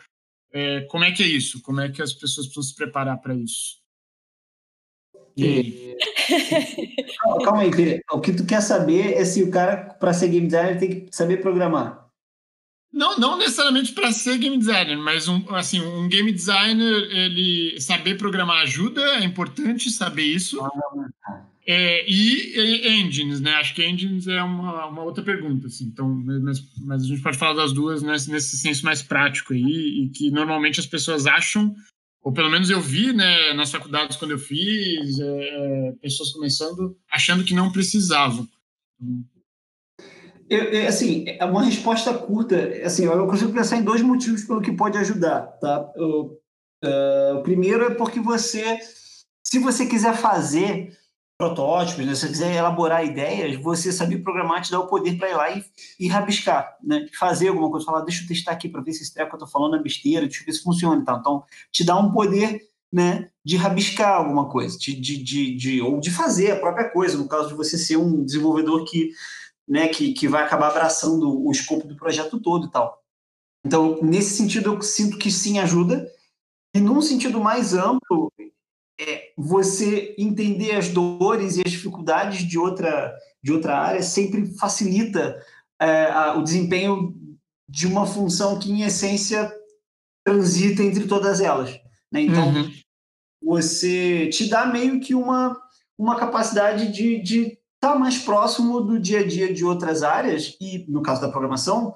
É, como é que é isso? Como é que as pessoas precisam se preparar para isso? E? Calma, aí, Pire. O que tu quer saber é se o cara, para ser game designer, tem que saber programar. Não, não necessariamente para ser game designer, mas um, assim, um game designer, ele saber programar ajuda, é importante saber isso. É, e, e engines, né? Acho que engines é uma, uma outra pergunta, assim. Então, mas, mas a gente pode falar das duas nesse, nesse senso mais prático aí, e que normalmente as pessoas acham, ou pelo menos eu vi, né, nas faculdades quando eu fiz, é, pessoas começando achando que não precisavam. Eu, eu, assim, é uma resposta curta. Assim, eu consigo pensar em dois motivos pelo que pode ajudar, tá? O, uh, o primeiro é porque você, se você quiser fazer protótipos, né, se você quiser elaborar ideias, você saber programar te dá o poder para ir lá e, e rabiscar, né? Fazer alguma coisa, falar, deixa eu testar aqui para ver se esse treco que eu tô falando é besteira, deixa eu ver se funciona e tal. Então, te dá um poder, né, de rabiscar alguma coisa, de, de, de, de, ou de fazer a própria coisa, no caso de você ser um desenvolvedor que né, que, que vai acabar abraçando o escopo do projeto todo e tal. Então, nesse sentido, eu sinto que sim ajuda. E num sentido mais amplo, você entender as dores e as dificuldades de outra, de outra área sempre facilita é, a, o desempenho de uma função que, em essência, transita entre todas elas. Né? Então, uhum. você te dá meio que uma, uma capacidade de, de estar tá mais próximo do dia a dia de outras áreas e, no caso da programação,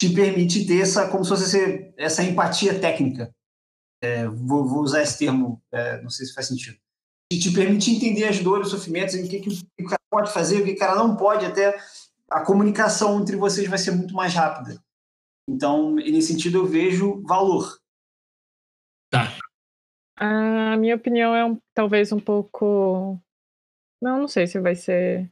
te permite ter essa, como se fosse essa empatia técnica. É, vou, vou, usar esse termo, é, não sei se faz sentido. E te permite entender as dores, os sofrimentos, o que, que o cara pode fazer, o que o cara não pode, até a comunicação entre vocês vai ser muito mais rápida. Então, nesse sentido, eu vejo valor. Tá. A minha opinião é um, talvez um pouco não, não sei se vai ser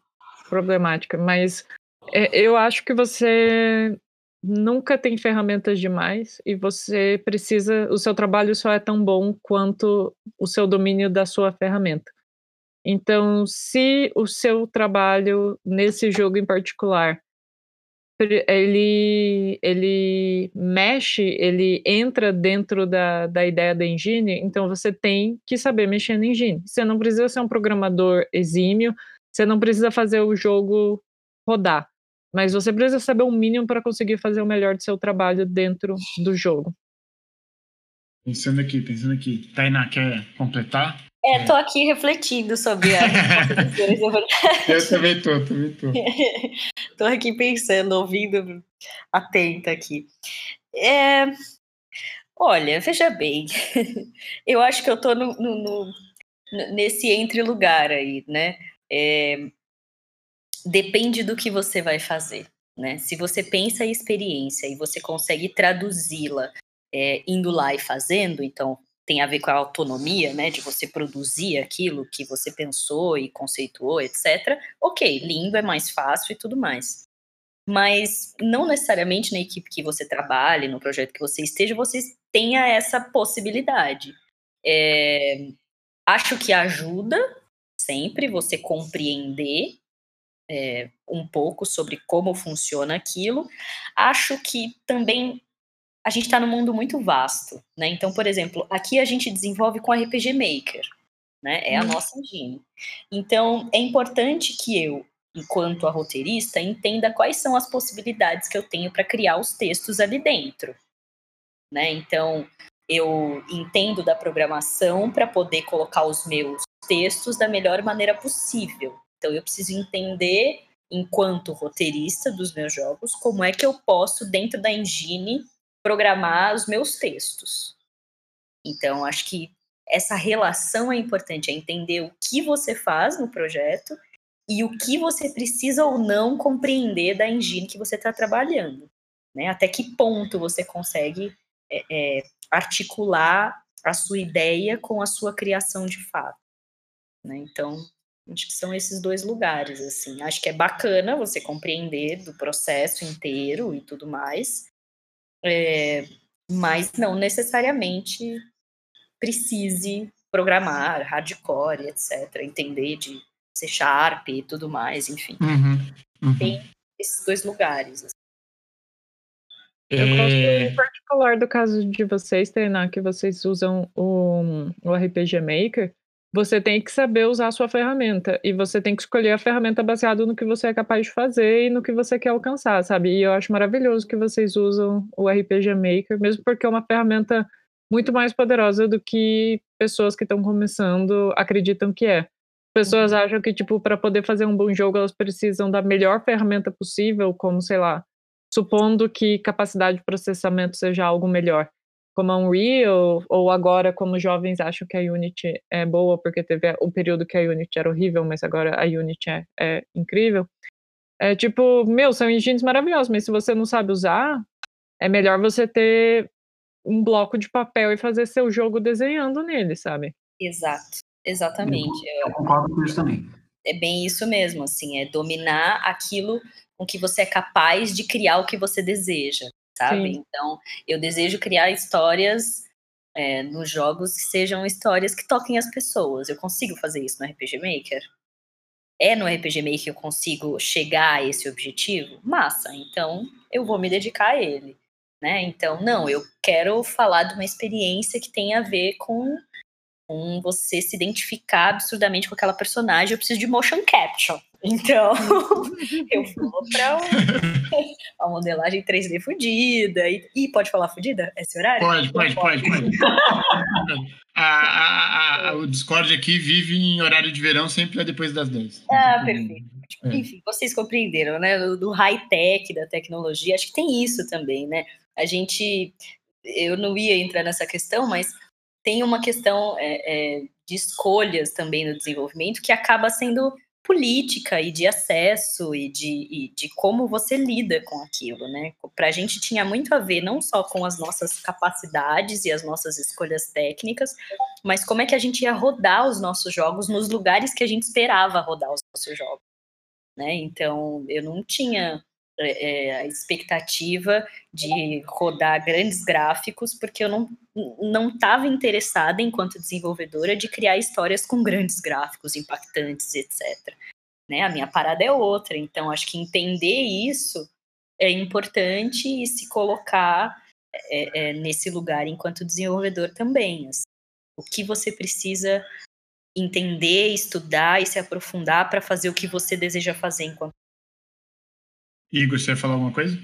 problemática, mas é, eu acho que você nunca tem ferramentas demais e você precisa, o seu trabalho só é tão bom quanto o seu domínio da sua ferramenta. Então, se o seu trabalho nesse jogo em particular ele, ele mexe, ele entra dentro da, da ideia da engine, então você tem que saber mexer na engine. Você não precisa ser um programador exímio, você não precisa fazer o jogo rodar. Mas você precisa saber o mínimo para conseguir fazer o melhor do seu trabalho dentro do jogo. Pensando aqui, pensando aqui. Tainá, quer completar? É, tô aqui refletindo sobre a Eu também tô, também tô. tô aqui pensando, ouvindo, atenta aqui. É... Olha, veja bem, eu acho que eu tô no, no, no nesse entre lugar aí, né? É... Depende do que você vai fazer. Né? Se você pensa a experiência e você consegue traduzi-la é, indo lá e fazendo, então tem a ver com a autonomia, né, de você produzir aquilo que você pensou e conceituou, etc. Ok, lindo, é mais fácil e tudo mais. Mas não necessariamente na equipe que você trabalhe, no projeto que você esteja, você tenha essa possibilidade. É, acho que ajuda sempre você compreender é, um pouco sobre como funciona aquilo. Acho que também a gente está num mundo muito vasto, né? Então, por exemplo, aqui a gente desenvolve com RPG Maker, né? É a hum. nossa engine. Então, é importante que eu, enquanto a roteirista, entenda quais são as possibilidades que eu tenho para criar os textos ali dentro, né? Então, eu entendo da programação para poder colocar os meus textos da melhor maneira possível. Então, eu preciso entender, enquanto roteirista dos meus jogos, como é que eu posso, dentro da engine, programar os meus textos. Então, acho que essa relação é importante, é entender o que você faz no projeto e o que você precisa ou não compreender da engine que você está trabalhando. Né? Até que ponto você consegue é, é, articular a sua ideia com a sua criação de fato. Né? Então, acho que são esses dois lugares. assim. Acho que é bacana você compreender do processo inteiro e tudo mais, é, mas não necessariamente precise programar hardcore, etc., entender de C Sharp e tudo mais, enfim. Uhum, uhum. Tem esses dois lugares. Assim. Eu gosto é. em particular do caso de vocês, treinar que vocês usam o, o RPG Maker, você tem que saber usar a sua ferramenta e você tem que escolher a ferramenta baseada no que você é capaz de fazer e no que você quer alcançar, sabe? E eu acho maravilhoso que vocês usam o RPG Maker, mesmo porque é uma ferramenta muito mais poderosa do que pessoas que estão começando acreditam que é. Pessoas uhum. acham que, tipo, para poder fazer um bom jogo, elas precisam da melhor ferramenta possível, como, sei lá, supondo que capacidade de processamento seja algo melhor como a Unreal, ou agora como jovens acham que a Unity é boa porque teve o período que a Unity era horrível, mas agora a Unity é, é incrível. É tipo, meu, são engines maravilhosos, mas se você não sabe usar, é melhor você ter um bloco de papel e fazer seu jogo desenhando nele, sabe? Exato, exatamente. Eu, eu concordo com isso também. É bem isso mesmo, assim, é dominar aquilo com que você é capaz de criar o que você deseja sabe? Sim. Então, eu desejo criar histórias é, nos jogos que sejam histórias que toquem as pessoas. Eu consigo fazer isso no RPG Maker? É no RPG Maker que eu consigo chegar a esse objetivo? Massa, então eu vou me dedicar a ele. Né? Então, não, eu quero falar de uma experiência que tem a ver com, com você se identificar absurdamente com aquela personagem. Eu preciso de motion capture. Então, eu vou para uma modelagem 3D fudida. E, e, pode falar fudida? Esse horário? Pode, pode, pode. pode. a, a, a, o Discord aqui vive em horário de verão, sempre é depois das 10. Ah, perfeito. É. Enfim, vocês compreenderam, né? Do, do high-tech, da tecnologia, acho que tem isso também, né? A gente. Eu não ia entrar nessa questão, mas tem uma questão é, é, de escolhas também no desenvolvimento que acaba sendo política e de acesso e de, e de como você lida com aquilo, né? Para a gente tinha muito a ver não só com as nossas capacidades e as nossas escolhas técnicas, mas como é que a gente ia rodar os nossos jogos nos lugares que a gente esperava rodar os nossos jogos, né? Então eu não tinha é, é a expectativa de rodar grandes gráficos, porque eu não não estava interessada, enquanto desenvolvedora, de criar histórias com grandes gráficos impactantes, etc. Né? A minha parada é outra, então acho que entender isso é importante e se colocar é, é, nesse lugar enquanto desenvolvedor também. Assim. O que você precisa entender, estudar e se aprofundar para fazer o que você deseja fazer enquanto Igor, você ia falar alguma coisa?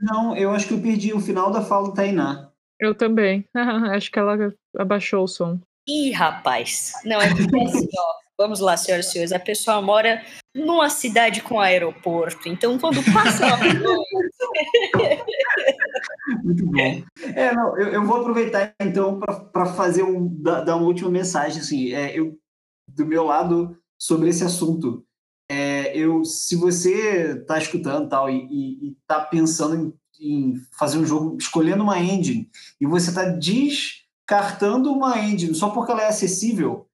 Não, eu acho que eu perdi o final da fala do Tainá. Eu também. acho que ela abaixou o som. Ih, rapaz. Não, é porque assim, ó. Vamos lá, senhoras e senhores. A pessoa mora numa cidade com aeroporto. Então, quando passa uma Muito bom. É, não, eu, eu vou aproveitar então para fazer um dar uma última mensagem assim. É, eu do meu lado sobre esse assunto. É, eu, se você está escutando tal e está pensando em, em, fazer um jogo, escolhendo uma engine e você está descartando uma engine só porque ela é acessível,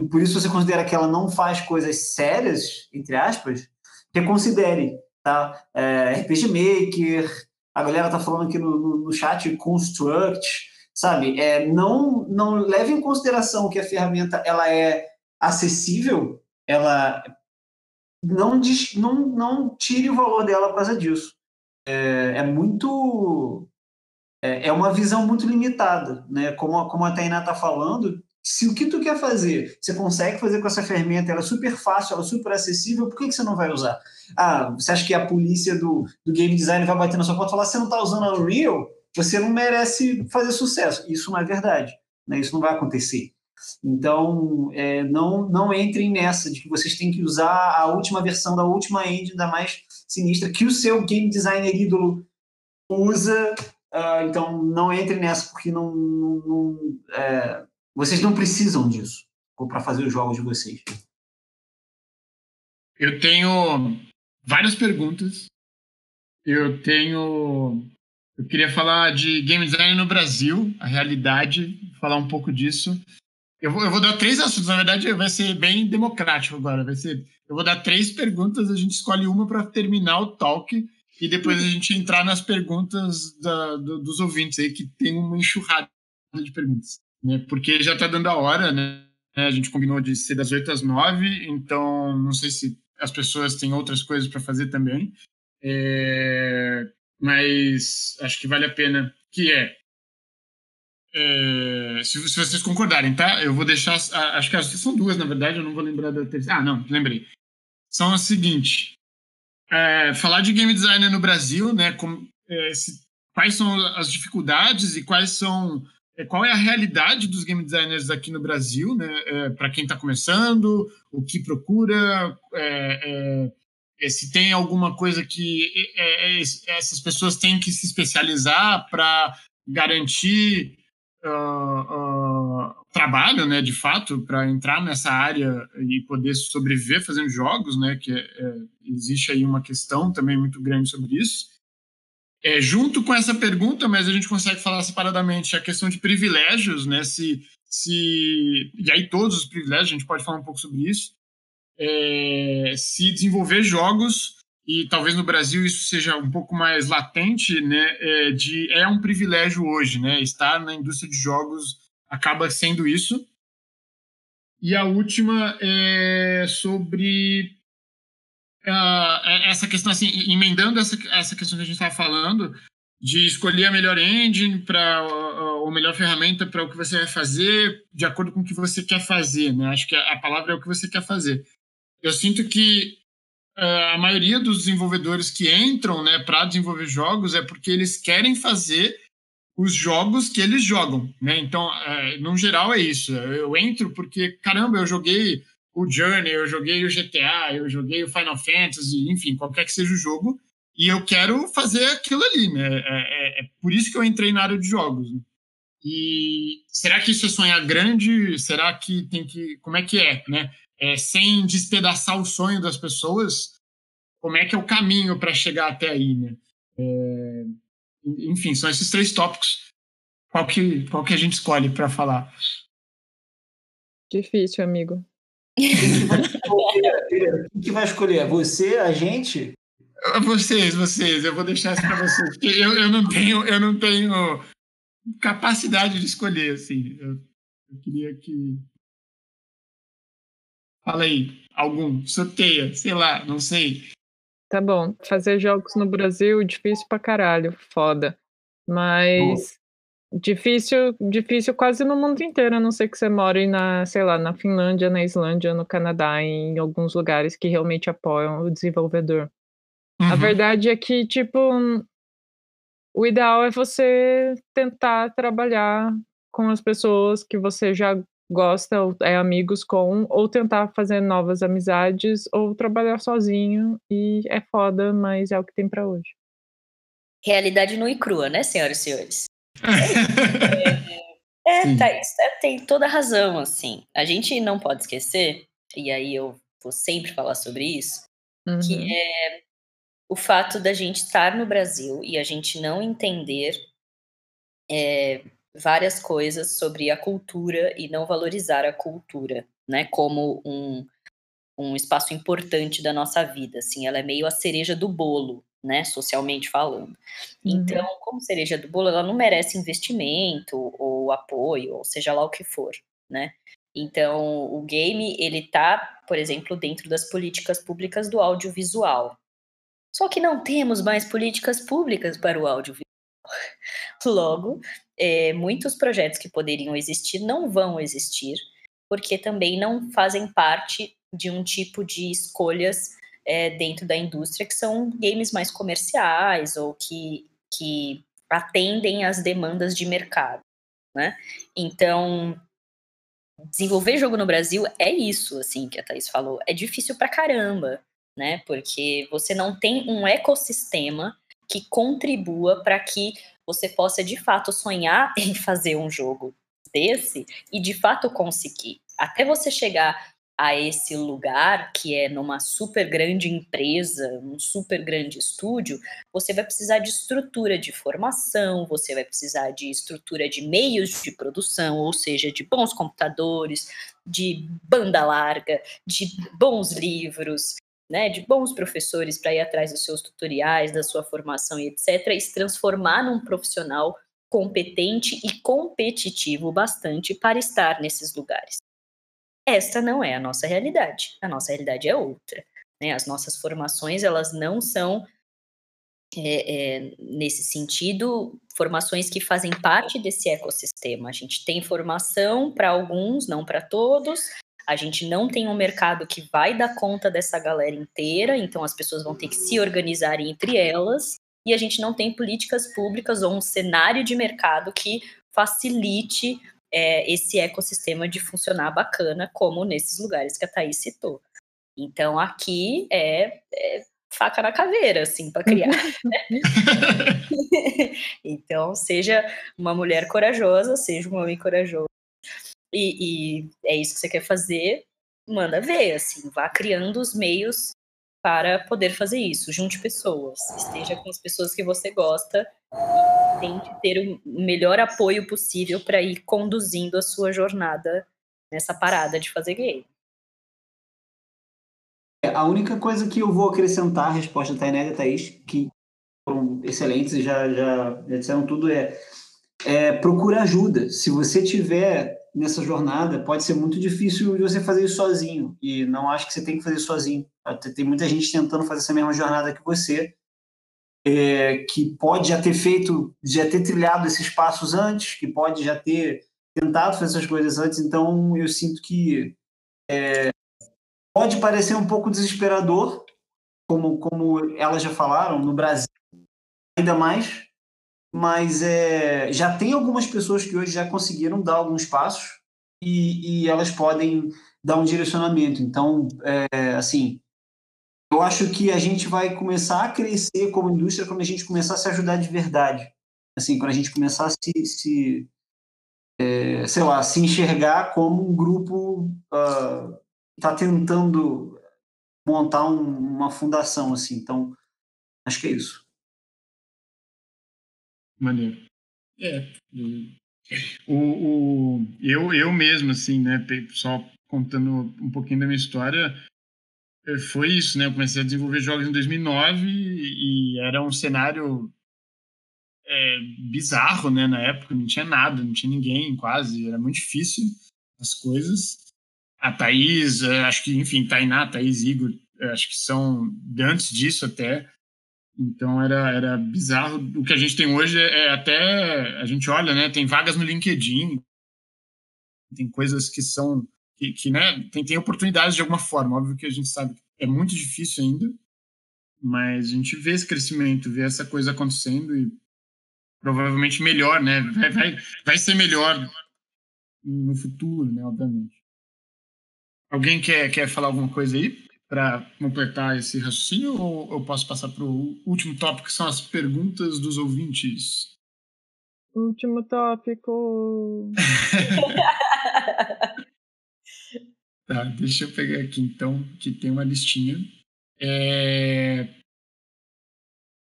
e por isso você considera que ela não faz coisas sérias, entre aspas, reconsidere, tá? É, RPG Maker, a galera tá falando aqui no, no, no chat Construct, sabe? É, não, não leve em consideração que a ferramenta ela é acessível, ela não, não, não tire o valor dela por causa disso. É, é muito. É, é, uma visão muito limitada, né? Como, como a Tainá está falando, se o que tu quer fazer, você consegue fazer com essa ferramenta, ela é super fácil, ela é super acessível, por que, que você não vai usar? Ah, você acha que a polícia do, do game design vai bater na sua porta e falar, você não está usando a Unreal? Você não merece fazer sucesso. Isso não é verdade, né? Isso não vai acontecer. Então, é, não, não entrem nessa de que vocês têm que usar a última versão da última engine, da mais sinistra, que o seu game designer ídolo usa. Uh, então, não entrem nessa, porque não, não, não é, vocês não precisam disso para fazer os jogos de vocês. Eu tenho várias perguntas. Eu tenho. Eu queria falar de game design no Brasil, a realidade, falar um pouco disso. Eu vou, eu vou dar três assuntos, na verdade vai ser bem democrático agora. Vai ser, eu vou dar três perguntas, a gente escolhe uma para terminar o talk e depois a gente entrar nas perguntas da, do, dos ouvintes aí, que tem uma enxurrada de perguntas. Né? Porque já está dando a hora, né? A gente combinou de ser das 8 às 9, então não sei se as pessoas têm outras coisas para fazer também. É, mas acho que vale a pena, que é é, se, se, vocês concordarem, tá? Eu vou deixar. Acho que as, são duas, na verdade, eu não vou lembrar da terceira. Ah, não, lembrei. São o seguinte: é, falar de game designer no Brasil, né? Com, é, se, quais são as dificuldades e quais são. Qual é a realidade dos game designers aqui no Brasil, né? Para quem está começando, o que procura, se tem alguma coisa que essas pessoas têm que se especializar para garantir uh, trabalho, né, de fato, para entrar nessa área e poder sobreviver fazendo jogos, né, que é, é, existe aí uma questão também muito grande sobre isso. É, junto com essa pergunta, mas a gente consegue falar separadamente a questão de privilégios, né, se, se e aí todos os privilégios, a gente pode falar um pouco sobre isso, é, se desenvolver jogos e talvez no Brasil isso seja um pouco mais latente, né, é, de, é um privilégio hoje, né, estar na indústria de jogos acaba sendo isso. E a última é sobre uh, essa questão, assim, emendando essa, essa questão que a gente estava falando, de escolher a melhor engine para ou melhor ferramenta para o que você vai fazer de acordo com o que você quer fazer, né? Acho que a palavra é o que você quer fazer. Eu sinto que a maioria dos desenvolvedores que entram né, para desenvolver jogos é porque eles querem fazer os jogos que eles jogam, né? Então, uh, no geral é isso. Eu entro porque, caramba, eu joguei o Journey, eu joguei o GTA, eu joguei o Final Fantasy, enfim, qualquer que seja o jogo, e eu quero fazer aquilo ali, né? É, é, é por isso que eu entrei na área de jogos. Né? E será que isso é sonhar grande? Será que tem que. Como é que é, né? É, sem despedaçar o sonho das pessoas, como é que é o caminho para chegar até aí, né? É, enfim, são esses três tópicos. Qual que, qual que a gente escolhe para falar? Difícil, amigo. Quem que vai escolher? Você, a gente? Vocês, vocês. Eu vou deixar isso para vocês. Porque eu, eu, não tenho, eu não tenho capacidade de escolher, assim. Eu, eu queria que Fala aí, algum, sorteia, sei lá, não sei. Tá bom, fazer jogos no Brasil, difícil pra caralho, foda. Mas difícil, difícil quase no mundo inteiro, a não ser que você more na, sei lá, na Finlândia, na Islândia, no Canadá, em alguns lugares que realmente apoiam o desenvolvedor. A verdade é que, tipo, o ideal é você tentar trabalhar com as pessoas que você já gosta ou é amigos com, ou tentar fazer novas amizades, ou trabalhar sozinho, e é foda, mas é o que tem para hoje. Realidade nua e crua, né, senhoras e senhores? É, é, Thaís, é, tem toda a razão, assim. A gente não pode esquecer, e aí eu vou sempre falar sobre isso, uhum. que é o fato da gente estar no Brasil e a gente não entender é, várias coisas sobre a cultura e não valorizar a cultura, né, como um, um espaço importante da nossa vida, assim, ela é meio a cereja do bolo, né, socialmente falando. Uhum. Então, como cereja do bolo, ela não merece investimento ou apoio, ou seja lá o que for, né? Então, o game, ele tá, por exemplo, dentro das políticas públicas do audiovisual. Só que não temos mais políticas públicas para o audiovisual. Logo, é, muitos projetos que poderiam existir não vão existir, porque também não fazem parte de um tipo de escolhas é, dentro da indústria que são games mais comerciais ou que, que atendem às demandas de mercado, né? Então, desenvolver jogo no Brasil é isso, assim, que a Thaís falou. É difícil pra caramba, né? Porque você não tem um ecossistema que contribua para que você possa de fato sonhar em fazer um jogo desse e de fato conseguir. Até você chegar a esse lugar, que é numa super grande empresa, um super grande estúdio, você vai precisar de estrutura de formação, você vai precisar de estrutura de meios de produção, ou seja, de bons computadores, de banda larga, de bons livros, né, de bons professores para ir atrás dos seus tutoriais, da sua formação e etc., e se transformar num profissional competente e competitivo bastante para estar nesses lugares. Esta não é a nossa realidade. A nossa realidade é outra. Né? As nossas formações elas não são é, é, nesse sentido, formações que fazem parte desse ecossistema. A gente tem formação para alguns, não para todos, a gente não tem um mercado que vai dar conta dessa galera inteira, então as pessoas vão ter que se organizar entre elas, e a gente não tem políticas públicas ou um cenário de mercado que facilite é, esse ecossistema de funcionar bacana, como nesses lugares que a Thaís citou. Então aqui é, é faca na caveira, assim, para criar. Então, seja uma mulher corajosa, seja um homem corajoso, e, e é isso que você quer fazer, manda ver, assim, vá criando os meios para poder fazer isso. Junte pessoas, esteja com as pessoas que você gosta e tente ter o melhor apoio possível para ir conduzindo a sua jornada nessa parada de fazer game. É, a única coisa que eu vou acrescentar à resposta da Tainé e da Thaís, que foram excelentes e já, já, já disseram tudo, é, é procura ajuda. Se você tiver nessa jornada, pode ser muito difícil de você fazer isso sozinho. E não acho que você tem que fazer sozinho. Tem muita gente tentando fazer essa mesma jornada que você, é, que pode já ter feito, já ter trilhado esses passos antes, que pode já ter tentado fazer essas coisas antes. Então, eu sinto que é, pode parecer um pouco desesperador, como, como elas já falaram, no Brasil, ainda mais, mas é, já tem algumas pessoas que hoje já conseguiram dar alguns passos e, e elas podem dar um direcionamento. Então, é, assim, eu acho que a gente vai começar a crescer como indústria quando a gente começar a se ajudar de verdade. Assim, quando a gente começar a se, se é, sei lá, se enxergar como um grupo está tentando montar um, uma fundação, assim. Então, acho que é isso. Maneiro. É. O, o, eu, eu mesmo, assim, né, só contando um pouquinho da minha história, é, foi isso, né? Eu comecei a desenvolver jogos em 2009 e era um cenário é, bizarro, né? Na época não tinha nada, não tinha ninguém quase, era muito difícil as coisas. A Thaís, é, acho que, enfim, Tainá, Thaís, Igor, acho que são antes disso até, então era, era bizarro. O que a gente tem hoje é, até. A gente olha, né? Tem vagas no LinkedIn, tem coisas que são. que, que né, tem, tem oportunidades de alguma forma. Óbvio que a gente sabe que é muito difícil ainda, mas a gente vê esse crescimento, vê essa coisa acontecendo e provavelmente melhor, né? Vai, vai, vai ser melhor no futuro, né? Obviamente. Alguém quer, quer falar alguma coisa aí para completar esse raciocínio ou eu posso passar para o último tópico, que são as perguntas dos ouvintes? Último tópico. tá, deixa eu pegar aqui então, que tem uma listinha. É...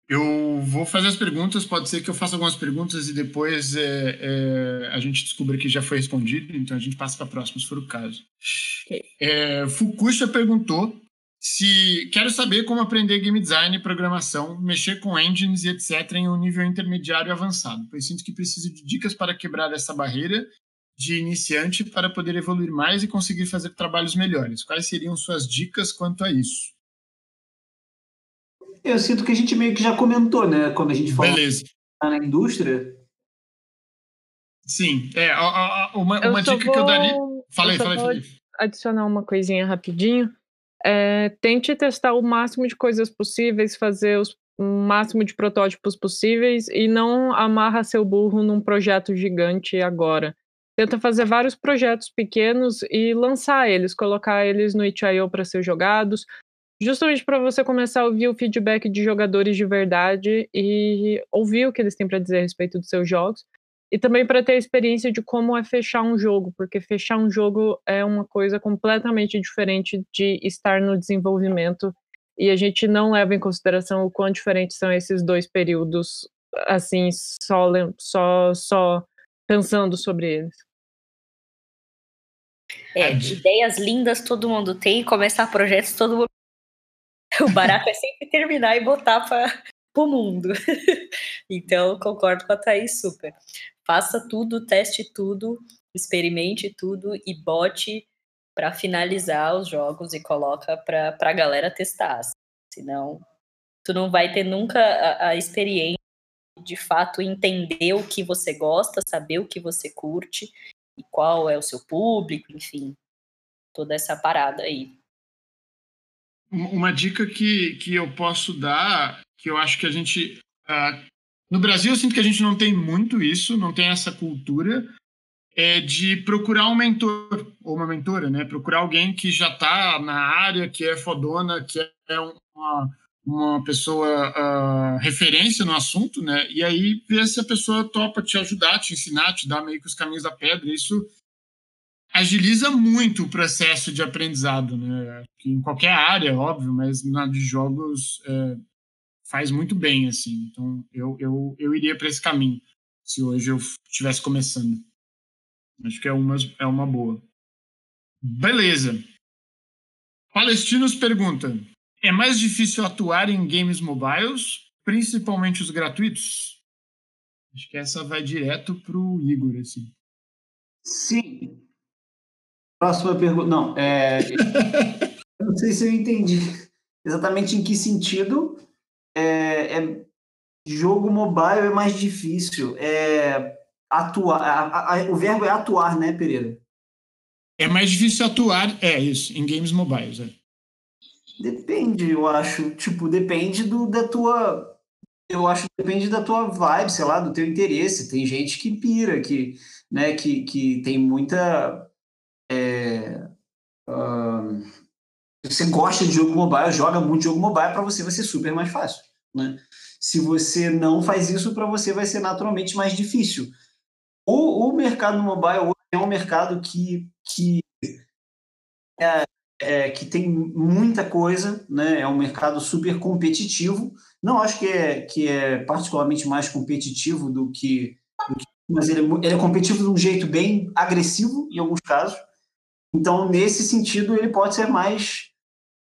Eu vou fazer as perguntas, pode ser que eu faça algumas perguntas e depois é, é, a gente descubra que já foi respondido, então a gente passa para a próxima, se for o caso. É, Fukusha perguntou se quero saber como aprender game design, programação, mexer com engines e etc. em um nível intermediário e avançado, pois sinto que preciso de dicas para quebrar essa barreira de iniciante para poder evoluir mais e conseguir fazer trabalhos melhores. Quais seriam suas dicas quanto a isso? Eu sinto que a gente meio que já comentou, né? Quando a gente falou Beleza. na indústria. Sim, é, uma, uma dica vou, que eu daria. Falei, eu falei, falei. Adicionar uma coisinha rapidinho. É, tente testar o máximo de coisas possíveis, fazer os, o máximo de protótipos possíveis e não amarra seu burro num projeto gigante agora. Tenta fazer vários projetos pequenos e lançar eles, colocar eles no itch.io para ser jogados, justamente para você começar a ouvir o feedback de jogadores de verdade e ouvir o que eles têm para dizer a respeito dos seus jogos. E também para ter a experiência de como é fechar um jogo, porque fechar um jogo é uma coisa completamente diferente de estar no desenvolvimento e a gente não leva em consideração o quão diferentes são esses dois períodos, assim, só, só, só pensando sobre eles. É, ideias lindas todo mundo tem, começar projetos todo mundo O barato é sempre terminar e botar para o mundo. então, concordo com a Thaís super. Faça tudo, teste tudo, experimente tudo e bote para finalizar os jogos e coloca para a galera testar. Senão, tu não vai ter nunca a, a experiência de fato entender o que você gosta, saber o que você curte e qual é o seu público, enfim, toda essa parada aí. Uma dica que, que eu posso dar, que eu acho que a gente. Uh, no Brasil, eu sinto que a gente não tem muito isso, não tem essa cultura, é de procurar um mentor ou uma mentora, né? Procurar alguém que já está na área, que é fodona, que é uma, uma pessoa uh, referência no assunto, né? E aí ver se a pessoa topa te ajudar, te ensinar, te dar meio que os caminhos da pedra. Isso agiliza muito o processo de aprendizado, né? em qualquer área, óbvio, mas na de jogos é, faz muito bem, assim. Então, eu, eu, eu iria para esse caminho, se hoje eu estivesse começando. Acho que é uma, é uma boa. Beleza. Palestinos pergunta: é mais difícil atuar em games mobiles, principalmente os gratuitos? Acho que essa vai direto pro Igor, assim. Sim, Próxima pergunta. Não, é... eu não sei se eu entendi exatamente em que sentido é, é... jogo mobile é mais difícil. É atuar. A, a, o verbo é atuar, né, Pereira? É mais difícil atuar, é isso, em games mobiles. É. Depende, eu acho. Tipo, depende do, da tua. Eu acho que depende da tua vibe, sei lá, do teu interesse. Tem gente que pira, que, né, que, que tem muita é, uh, você gosta de jogo mobile, joga muito jogo mobile, para você vai ser super mais fácil. Né? Se você não faz isso, para você vai ser naturalmente mais difícil. O, o mercado mobile é um mercado que, que, é, é, que tem muita coisa, né? é um mercado super competitivo. Não acho que é, que é particularmente mais competitivo do que, do que mas ele, é ele é competitivo de um jeito bem agressivo em alguns casos. Então, nesse sentido, ele pode ser mais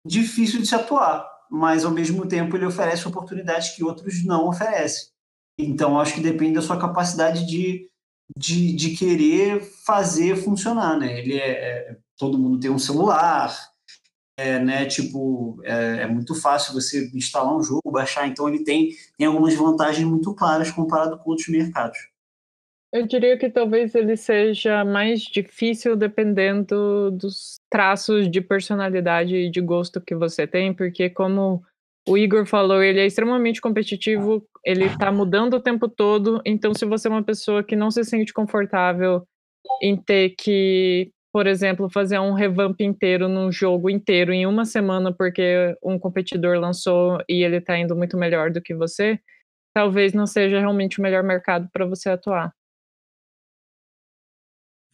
difícil de se atuar, mas ao mesmo tempo ele oferece oportunidades que outros não oferecem. Então, acho que depende da sua capacidade de, de, de querer fazer funcionar, né? Ele é, é todo mundo tem um celular, é, né? Tipo, é, é, muito fácil você instalar um jogo, baixar. Então, ele tem, tem algumas vantagens muito claras comparado com outros mercados. Eu diria que talvez ele seja mais difícil dependendo dos traços de personalidade e de gosto que você tem, porque como o Igor falou, ele é extremamente competitivo, ele está mudando o tempo todo, então se você é uma pessoa que não se sente confortável em ter que, por exemplo, fazer um revamp inteiro num jogo inteiro em uma semana porque um competidor lançou e ele está indo muito melhor do que você, talvez não seja realmente o melhor mercado para você atuar.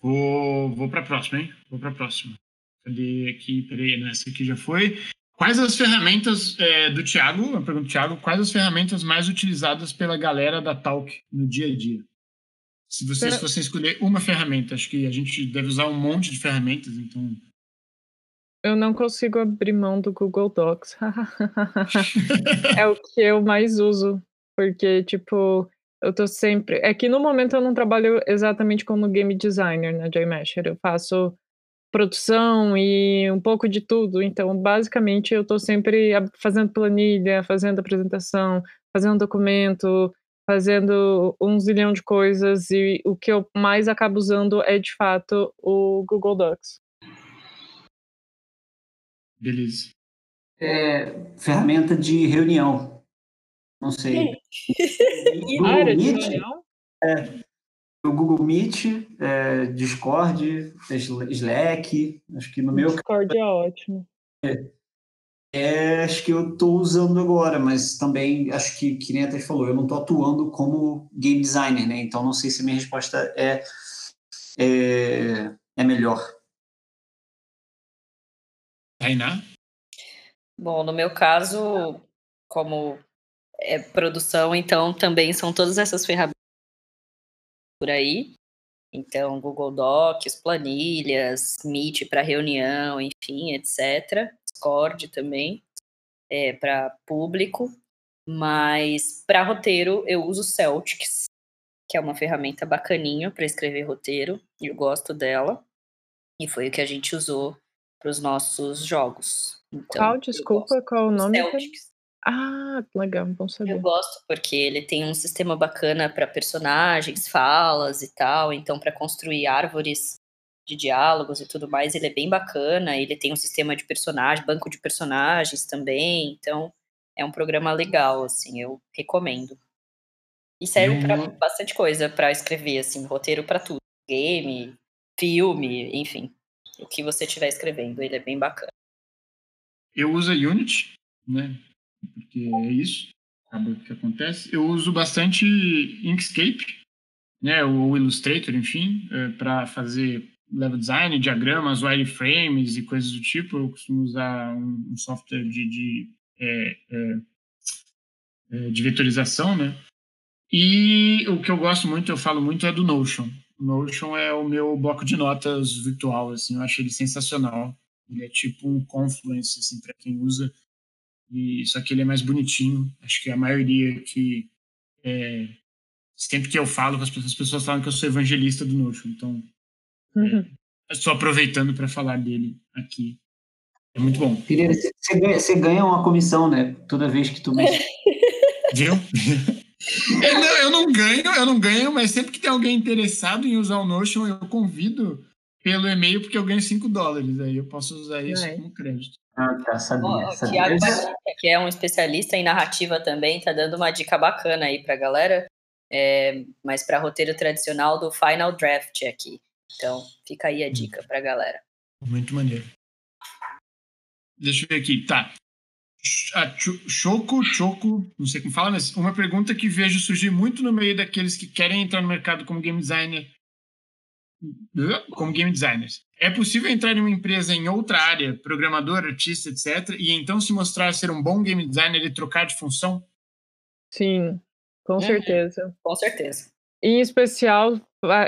Vou, vou para a próxima, hein? Vou para a próxima. Cadê aqui? Peraí, nessa aqui já foi. Quais as ferramentas é, do Thiago, a pergunta do Thiago, quais as ferramentas mais utilizadas pela galera da Talk no dia a dia? Se vocês fossem escolher uma ferramenta, acho que a gente deve usar um monte de ferramentas, então. Eu não consigo abrir mão do Google Docs. é o que eu mais uso, porque, tipo, eu tô sempre. É que no momento eu não trabalho exatamente como game designer na JMasher. Eu faço produção e um pouco de tudo. Então, basicamente, eu estou sempre fazendo planilha, fazendo apresentação, fazendo documento, fazendo um zilhão de coisas e o que eu mais acabo usando é, de fato, o Google Docs. Beleza. É, ferramenta de reunião. Não sei. Área de reunião? É, o Google Meet, é, Discord, Slack, acho que no meu Discord é ótimo. É, é, acho que eu estou usando agora, mas também acho que, que nem a Thaís falou, eu não estou atuando como game designer, né? Então não sei se a minha resposta é, é, é melhor. Tainá? Bom, no meu caso, como é produção, então também são todas essas ferramentas por aí. Então, Google Docs, planilhas, Meet para reunião, enfim, etc. Discord também, é, para público. Mas para roteiro, eu uso Celtics, que é uma ferramenta bacaninha para escrever roteiro. Eu gosto dela. E foi o que a gente usou para os nossos jogos. Então, qual, desculpa, qual o nome? Celtics. Ah, legal, bom saber. Eu gosto porque ele tem um sistema bacana para personagens, falas e tal, então para construir árvores de diálogos e tudo mais, ele é bem bacana. Ele tem um sistema de personagem, banco de personagens também, então é um programa legal, assim, eu recomendo. E serve para bastante coisa para escrever, assim, roteiro para tudo, game, filme, enfim, o que você estiver escrevendo, ele é bem bacana. Eu uso a Unity, né? Porque é isso, acaba que acontece. Eu uso bastante Inkscape, né, ou Illustrator, enfim, é, para fazer level design, diagramas, wireframes e coisas do tipo. Eu costumo usar um, um software de, de, é, é, é, de vetorização, né? E o que eu gosto muito, eu falo muito, é do Notion. O Notion é o meu bloco de notas virtual, assim, eu acho ele sensacional. Ele é tipo um Confluence, assim, para quem usa e só que ele é mais bonitinho. Acho que a maioria que é, sempre que eu falo com as pessoas, as pessoas falam que eu sou evangelista do Notion. Então, uhum. é, estou aproveitando para falar dele aqui. É muito bom. Pereira, você ganha, você ganha uma comissão, né? Toda vez que tu mexe. Viu? eu, não, eu não ganho, eu não ganho, mas sempre que tem alguém interessado em usar o Notion, eu convido pelo e-mail, porque eu ganho 5 dólares. Aí eu posso usar isso é. como crédito. Ah, tá, sabia. O Thiago, que é um especialista em narrativa também, tá dando uma dica bacana aí pra galera, é, mas para roteiro tradicional do Final Draft aqui. Então, fica aí a hum. dica pra galera. Muito maneiro. Deixa eu ver aqui, tá. Choco, Choco, não sei como fala, mas uma pergunta que vejo surgir muito no meio daqueles que querem entrar no mercado como game designer como game designers. É possível entrar em uma empresa em outra área, programador, artista, etc., e então se mostrar ser um bom game designer e trocar de função? Sim, com uhum. certeza. Com certeza. Em especial,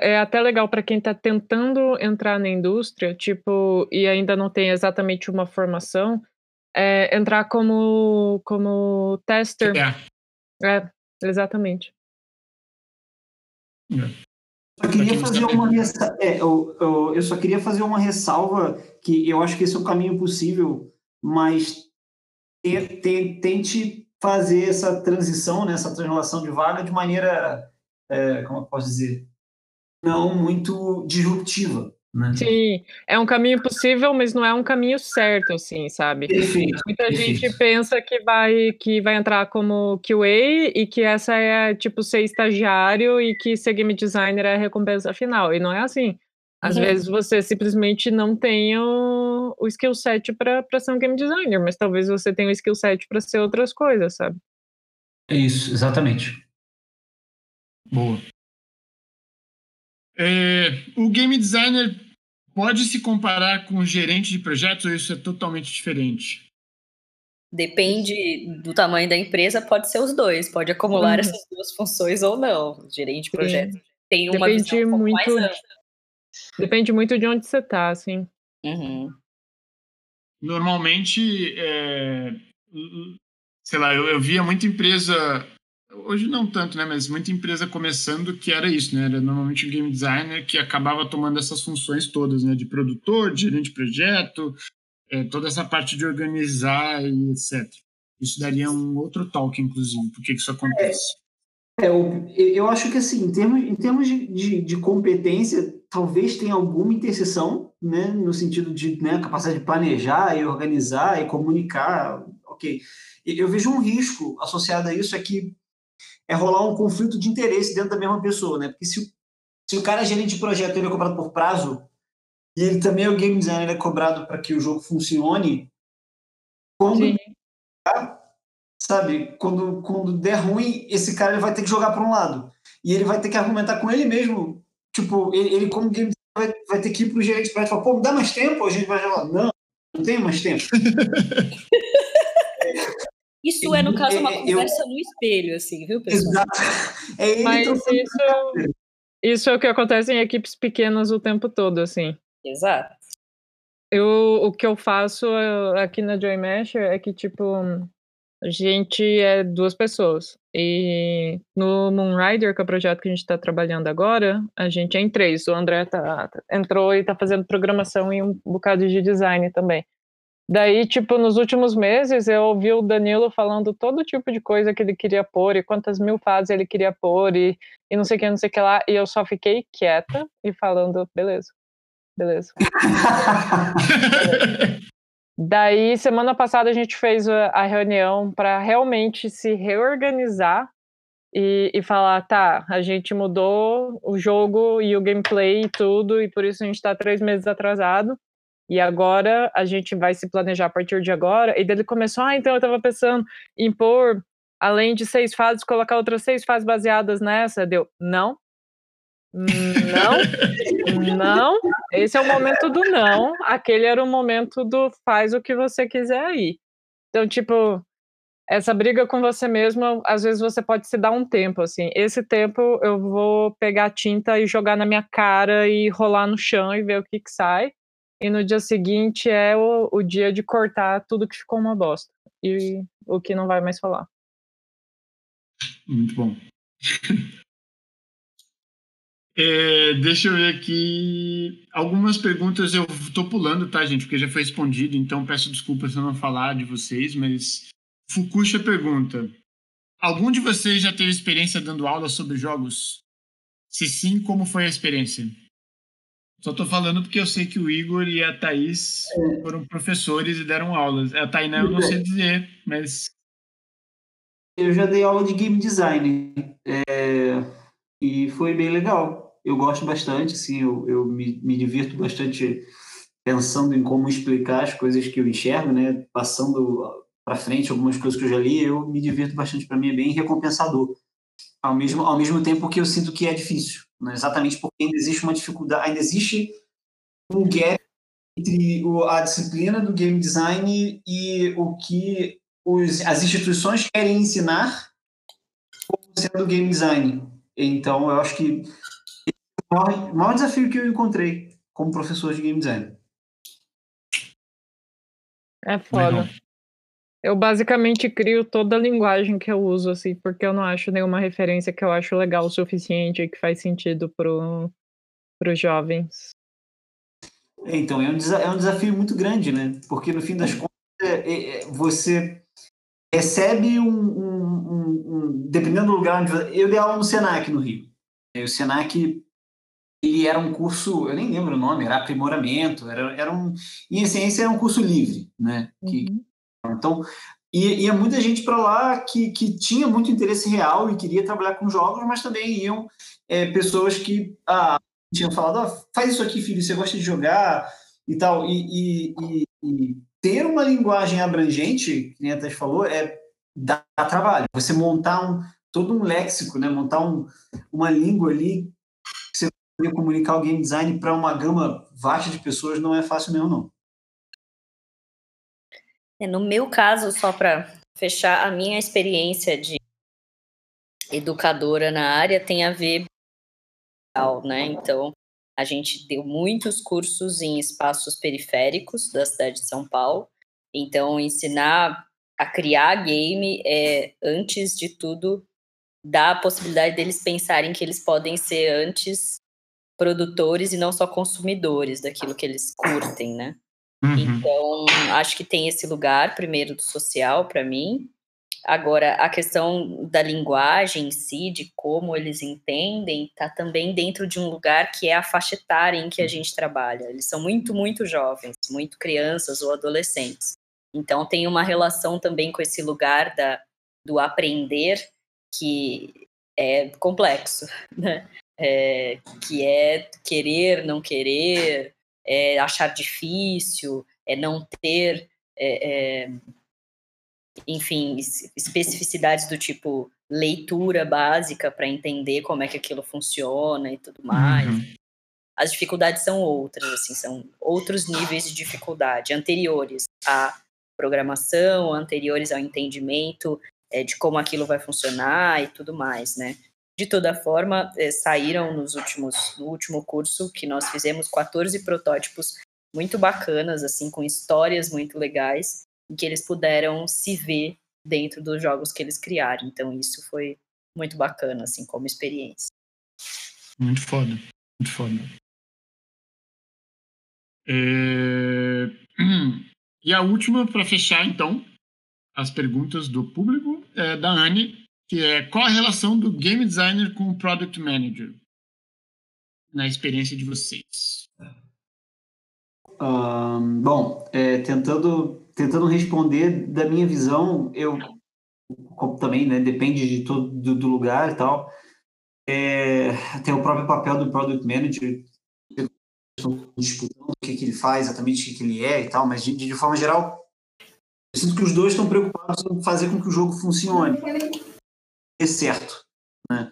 é até legal para quem está tentando entrar na indústria, tipo, e ainda não tem exatamente uma formação, é entrar como, como tester. É, é exatamente. É queria fazer uma é, eu, eu, eu, só queria fazer uma ressalva que eu acho que esse é o caminho possível, mas te, te, tente fazer essa transição, né, essa translação de vaga de maneira, é, como eu posso dizer, não muito disruptiva. Né? Sim, é um caminho possível, mas não é um caminho certo, assim, sabe? Perfeito. Muita perfeito. gente pensa que vai que vai entrar como QA e que essa é tipo ser estagiário e que ser game designer é a recompensa final. E não é assim. Às Uhum. vezes você simplesmente não tem o, o skill set para ser um game designer, mas talvez você tenha o skill set para ser outras coisas, sabe? É isso, exatamente. Boa. É, o game designer pode se comparar com o gerente de projetos ou isso é totalmente diferente? Depende do tamanho da empresa, pode ser os dois, pode acumular Uhum. essas duas funções ou não. O gerente de Sim. projeto tem uma Depende visão um pouco mais muito ampla. Depende muito de onde você tá, assim. Uhum. Normalmente, é, sei lá, eu, eu via muita empresa, hoje não tanto, né, mas muita empresa começando que era isso, né, era normalmente um game designer que acabava tomando essas funções todas, né, de produtor, de gerente de projeto, é, toda essa parte de organizar e etc. Isso daria um outro talk, inclusive, por que isso acontece. É, eu, eu acho que assim, em termos, em termos de, de, de competência, talvez tenha alguma interseção, né, no sentido de né, capacidade de planejar e organizar e comunicar, ok. Eu vejo um risco associado a isso é que é rolar um conflito de interesse dentro da mesma pessoa, né? Porque se, o- se o cara é gerente de projeto ele é cobrado por prazo e ele também é o game designer ele é cobrado para que o jogo funcione, quando Sim. sabe? Quando, quando der ruim, esse cara ele vai ter que jogar para um lado. E ele vai ter que argumentar com ele mesmo. Tipo, ele, ele como game designer, vai, vai ter que ir pro gerente para falar, pô, me dá mais tempo? A gente vai falar, não, não tem mais tempo. Isso é, no caso, uma É, eu- conversa no espelho, assim, viu, pessoal? Exato. É ele Mas isso, isso é o que acontece em equipes pequenas o tempo todo, assim. Exato. Eu, o que eu faço eh, aqui na Joy Mesh é que, tipo, a gente é duas pessoas. E no Moonrider, que é o projeto que a gente está trabalhando agora, a gente é em três. O André tá, entrou e está fazendo programação e um bocado de design também. Daí, tipo, nos últimos meses, eu ouvi o Danilo falando todo tipo de coisa que ele queria pôr e quantas mil fases ele queria pôr e, e não sei o que, não sei o que lá. E eu só fiquei quieta e falando, beleza, beleza. Daí, semana passada, a gente fez a, a reunião para realmente se reorganizar e, e falar: tá, a gente mudou o jogo e o gameplay e tudo, e por isso a gente está três meses atrasado. E agora a gente vai se planejar a partir de agora. E daí ele começou: ah, então eu estava pensando em pôr, além de seis fases, colocar outras seis fases baseadas nessa. Deu: não. Não, não, esse é o momento do não. Aquele era o momento do faz o que você quiser aí. Então, tipo, essa briga com você mesmo, às vezes você pode se dar um tempo, assim. Esse tempo eu vou pegar tinta e jogar na minha cara e rolar no chão e ver o que que sai. E no dia seguinte é o, o dia de cortar tudo que ficou uma bosta. E o que não vai mais falar. Muito bom. É, deixa eu ver aqui. Algumas perguntas eu tô pulando, tá, gente? Porque já foi respondido, então peço desculpas se eu não falar de vocês, mas. Fukusha pergunta: Algum de vocês já teve experiência dando aula sobre jogos? Se sim, como foi a experiência? Só tô falando porque eu sei que o Igor e a Thaís foram professores e deram aulas. A Tainá eu não sei dizer, mas. Eu já dei aula de game design é, e foi bem legal. Eu gosto bastante, assim, eu, eu me, me divirto bastante pensando em como explicar as coisas que eu enxergo, né? Passando para frente algumas coisas que eu já li, eu me divirto bastante. Para mim é bem recompensador. Ao mesmo, ao mesmo tempo que eu sinto que é difícil, né? exatamente porque ainda existe uma dificuldade, ainda existe um gap entre o, a disciplina do game design e o que os, as instituições querem ensinar como sendo game design. Então, eu acho que esse é o maior, maior desafio que eu encontrei como professor de game design. É foda. Legal. Eu basicamente crio toda a linguagem que eu uso, assim, porque eu não acho nenhuma referência que eu acho legal o suficiente e que faz sentido pro, pros jovens. Então, é um, é um desafio muito grande, né? Porque, no fim das contas, é- é- você recebe um, um- um- Dependendo do lugar onde... você- Eu dei aula no Senac, no Rio. E o Senac ele era um curso, eu nem lembro o nome, era aprimoramento, era, era um, em essência era um curso livre, né? Que, Uhum. Então, ia, ia muita gente para lá que, que tinha muito interesse real e queria trabalhar com jogos, mas também iam é, pessoas que ah, tinham falado, ah, faz isso aqui, filho, você gosta de jogar e tal. E, e, e, ter uma linguagem abrangente, que nem a Tess falou, é dá trabalho. Você montar um, todo um léxico, né? montar um, uma língua ali você comunicar o game design para uma gama vasta de pessoas não é fácil mesmo, não. É, no meu caso, só para fechar, a minha experiência de educadora na área tem a ver né? Então, a gente deu muitos cursos em espaços periféricos da cidade de São Paulo. Então, ensinar a criar game é, antes de tudo, dá a possibilidade deles pensarem que eles podem ser antes produtores e não só consumidores daquilo que eles curtem, né? Uhum. Então, acho que tem esse lugar, primeiro, do social para mim. Agora, a questão da linguagem em si, de como eles entendem, está também dentro de um lugar que é a faixa etária em que a gente trabalha. Eles são muito, muito jovens, muito crianças ou adolescentes. Então, tem uma relação também com esse lugar da, do aprender que é complexo, né? É, que é querer, não querer, é achar difícil, é não ter, é, é, enfim, especificidades do tipo leitura básica para entender como é que aquilo funciona e tudo mais. Uhum. As dificuldades são outras, assim, são outros níveis de dificuldade anteriores à programação, anteriores ao entendimento é, de como aquilo vai funcionar e tudo mais, né? De toda forma, é, saíram nos últimos, no último curso que nós fizemos 14 protótipos muito bacanas, assim, com histórias muito legais, em que eles puderam se ver dentro dos jogos que eles criaram. Então, isso foi muito bacana, assim, como experiência. Muito foda, muito foda. É... E a última, para fechar, então, as perguntas do público, é da Anne, que é qual a relação do game designer com o product manager na experiência de vocês? Um, bom, é, tentando, tentando responder da minha visão, eu também, né, depende de todo do, lugar e tal. É, tem o próprio papel do product manager, o que, que ele faz, exatamente o que, que ele é e tal, mas de, de forma geral, eu sinto que os dois estão preocupados em fazer com que o jogo funcione, dê certo, né?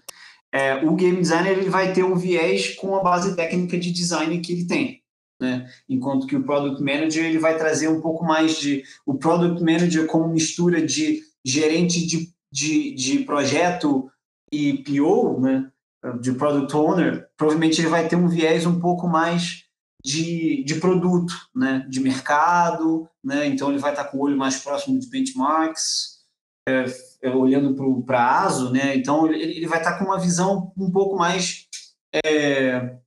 É, o game designer ele vai ter um viés com a base técnica de design que ele tem. Né? Enquanto que o Product Manager ele vai trazer um pouco mais de o Product Manager como mistura de gerente de, de, de projeto e PO, né? de Product Owner, provavelmente ele vai ter um viés um pouco mais de, de produto, né? de mercado, né? então ele vai estar com o olho mais próximo dos benchmarks, é, olhando para a ASO, né? então ele, ele vai estar com uma visão um pouco mais é,